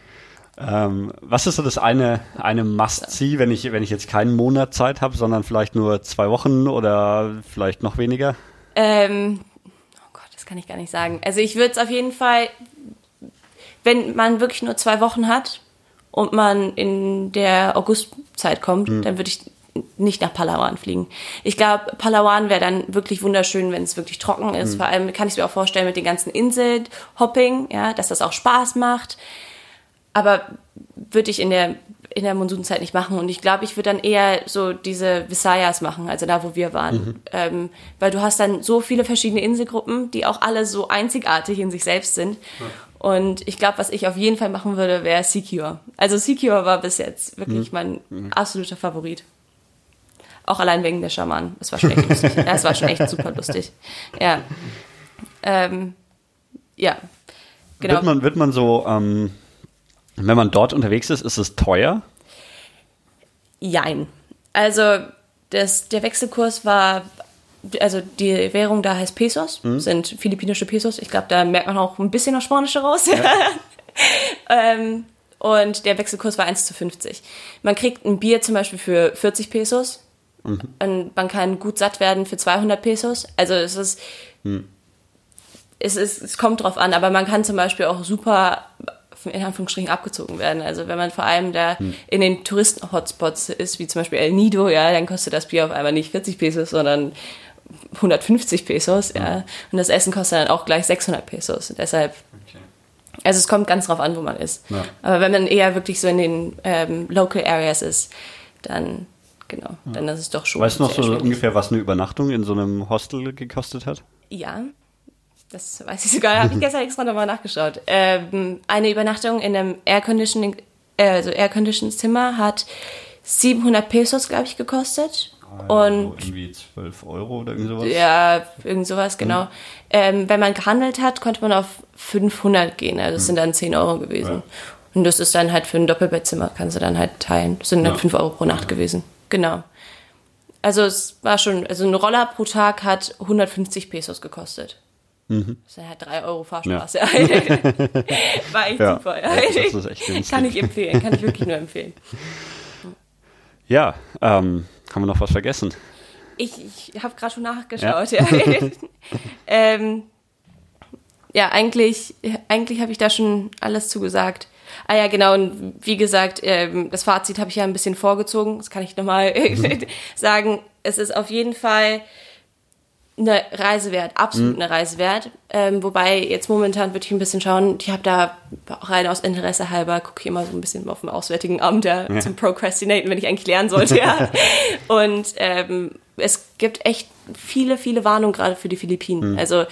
Ähm, was ist so das eine, eine Must-See, wenn ich, wenn ich jetzt keinen Monat Zeit habe, sondern vielleicht nur zwei Wochen oder vielleicht noch weniger? Ähm, oh Gott, das kann ich gar nicht sagen. Also ich würde es auf jeden Fall, wenn man wirklich nur zwei Wochen hat und man in der Augustzeit kommt, dann würde ich nicht nach Palawan fliegen. Ich glaube, Palawan wäre dann wirklich wunderschön, wenn es wirklich trocken ist. Vor allem kann ich mir auch vorstellen mit den ganzen Inselhopping, ja, dass das auch Spaß macht. Aber würde ich in der in der Monsunzeit nicht machen. Und ich glaube, ich würde dann eher so diese Visayas machen, also da, wo wir waren. Ähm, weil du hast dann so viele verschiedene Inselgruppen, die auch alle so einzigartig in sich selbst sind. Und ich glaube, was ich auf jeden Fall machen würde, wäre Secure. Also Secure war bis jetzt wirklich mein absoluter Favorit. Auch allein wegen der Schamanen. Es war schon echt lustig. Ja, es war schon echt super lustig. Ja. Ähm, ja. Genau. Wird man, wird man so, ähm, wenn man dort unterwegs ist, ist es teuer? Jein. Also das, der Wechselkurs war, also die Währung da heißt Pesos, sind philippinische Pesos. Ich glaube, da merkt man auch ein bisschen das Spanische raus. ähm, und der Wechselkurs war 1 zu 50. Man kriegt ein Bier zum Beispiel für 40 Pesos. Und man kann gut satt werden für 200 Pesos. Also es ist, es ist, es kommt drauf an, aber man kann zum Beispiel auch super in Anführungsstrichen abgezogen werden. Also wenn man vor allem da in den Touristen-Hotspots ist, wie zum Beispiel El Nido, ja, dann kostet das Bier auf einmal nicht 40 Pesos, sondern 150 Pesos, ja. Und das Essen kostet dann auch gleich 600 Pesos. Deshalb, also es kommt ganz drauf an, wo man ist. Ja. Aber wenn man eher wirklich so in den ähm, Local Areas ist, dann, genau, dann ist es doch schon Weißt du noch so schwierig. ungefähr, was eine Übernachtung in so einem Hostel gekostet hat? Ja, das weiß ich sogar. Habe ich gestern extra nochmal nachgeschaut. Ähm, eine Übernachtung in einem Air Conditioning, äh, also Air Conditioned Zimmer hat 700 Pesos, glaube ich, gekostet. So Und irgendwie 12 Euro oder irgend sowas? ja, irgend sowas, genau. Ähm, wenn man gehandelt hat, konnte man auf 500 gehen. Also das sind dann 10 Euro gewesen. Ja. Und das ist dann halt für ein Doppelbettzimmer, kannst du dann halt teilen. Das sind dann Ja. 5 Euro pro Nacht gewesen. Genau. Also es war schon, also ein Roller pro Tag hat 150 Pesos gekostet. Mhm. Das sind halt 3 Euro Fahrstraße. war echt Ja, super. ja, das ist echt günstig. Kann ich empfehlen, kann ich wirklich nur empfehlen. Ja, ähm, haben wir noch was vergessen? Ich, ich habe gerade schon nachgeschaut. Ja, ähm, ja eigentlich, eigentlich habe ich da schon alles zugesagt. Ah ja, genau. Und wie gesagt, ähm, das Fazit habe ich ja ein bisschen vorgezogen. Das kann ich nochmal sagen. Es ist auf jeden Fall eine Reise wert, absolut eine Reise wert. Ähm, wobei jetzt momentan würde ich ein bisschen schauen, ich habe da auch rein aus Interesse halber, gucke ich immer so ein bisschen auf dem Auswärtigen Amt ja, zum Procrastinaten, wenn ich eigentlich lernen sollte. Ja. Und ähm, es gibt echt viele, viele Warnungen gerade für die Philippinen. Also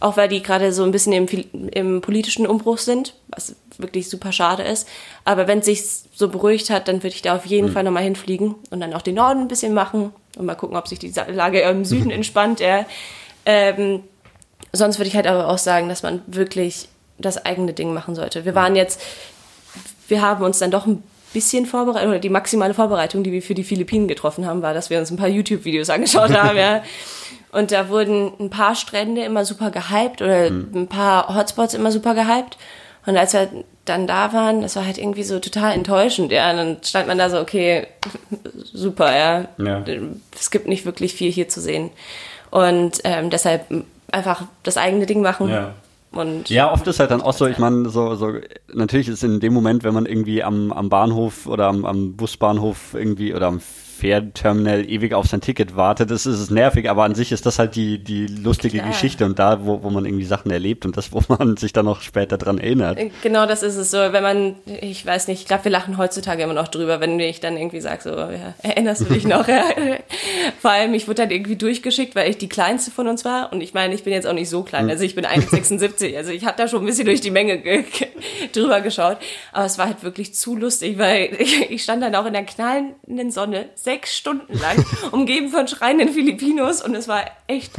auch weil die gerade so ein bisschen im, im politischen Umbruch sind, was wirklich super schade ist. Aber wenn es sich so beruhigt hat, dann würde ich da auf jeden Fall nochmal hinfliegen und dann auch den Norden ein bisschen machen und mal gucken, ob sich die Lage im Süden entspannt. Ja. Ähm, sonst würde ich halt aber auch sagen, dass man wirklich das eigene Ding machen sollte. Wir waren jetzt, wir haben uns dann doch ein bisschen vorbereitet, oder die maximale Vorbereitung, die wir für die Philippinen getroffen haben, war, dass wir uns ein paar YouTube-Videos angeschaut haben, ja. Und da wurden ein paar Strände immer super gehypt oder ein paar Hotspots immer super gehypt. Und als wir dann da waren, das war halt irgendwie so total enttäuschend, ja. Und dann stand man da so, okay, super, ja. Ja. Es gibt nicht wirklich viel hier zu sehen. Und ähm, deshalb einfach das eigene Ding machen. Ja. Und Ja, oft ist halt dann auch so, ich meine, so, so, natürlich ist in dem Moment, wenn man irgendwie am, am Bahnhof oder am, am Busbahnhof irgendwie oder am Fährterminal ewig auf sein Ticket wartet, das ist nervig, aber an sich ist das halt die, die lustige Klar. Geschichte und da, wo, wo man irgendwie Sachen erlebt und das, wo man sich dann noch später dran erinnert. Genau, das ist es so. Wenn man, ich weiß nicht, ich glaube, wir lachen heutzutage immer noch drüber, wenn ich dann irgendwie sage, so, ja, erinnerst du dich noch? Vor allem, ich wurde dann irgendwie durchgeschickt, weil ich die kleinste von uns war. Und ich meine, ich bin jetzt auch nicht so klein, also ich bin 1,76. Also ich habe da schon ein bisschen durch die Menge ge ge drüber geschaut. Aber es war halt wirklich zu lustig, weil ich, ich stand dann auch in der knallenden Sonne sechs Stunden lang, umgeben von schreienden Filipinos. Und es war echt,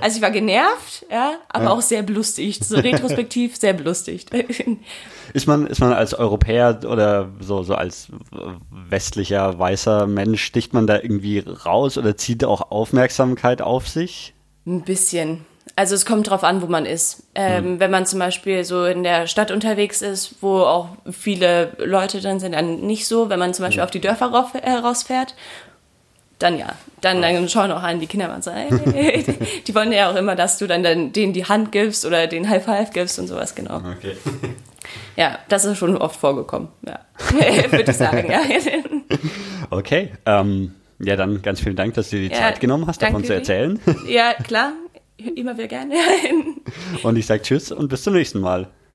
also ich war genervt, ja, aber auch sehr belustigt. So retrospektiv sehr belustigt. Ist man, ist man als Europäer oder so, so als westlicher, weißer Mensch, sticht man da irgendwie raus oder zieht auch Aufmerksamkeit auf sich? Ein bisschen. Also es kommt drauf an, wo man ist. Ähm, Wenn man zum Beispiel so in der Stadt unterwegs ist, wo auch viele Leute drin sind, dann nicht so. Wenn man zum Beispiel auf die Dörfer rauf, äh, rausfährt, dann ja. Dann, dann schauen auch an die Kinder mal so, hey, die wollen ja auch immer, dass du dann, dann denen die Hand gibst oder den High Five gibst und sowas, genau. Okay. Ja, das ist schon oft vorgekommen, ja. Würde ich sagen, ja. Okay, ähm, ja, dann ganz vielen Dank, dass du dir die Ja, Zeit genommen hast, davon zu erzählen. Ja, klar, immer wieder gerne. Und ich sage Tschüss und bis zum nächsten Mal.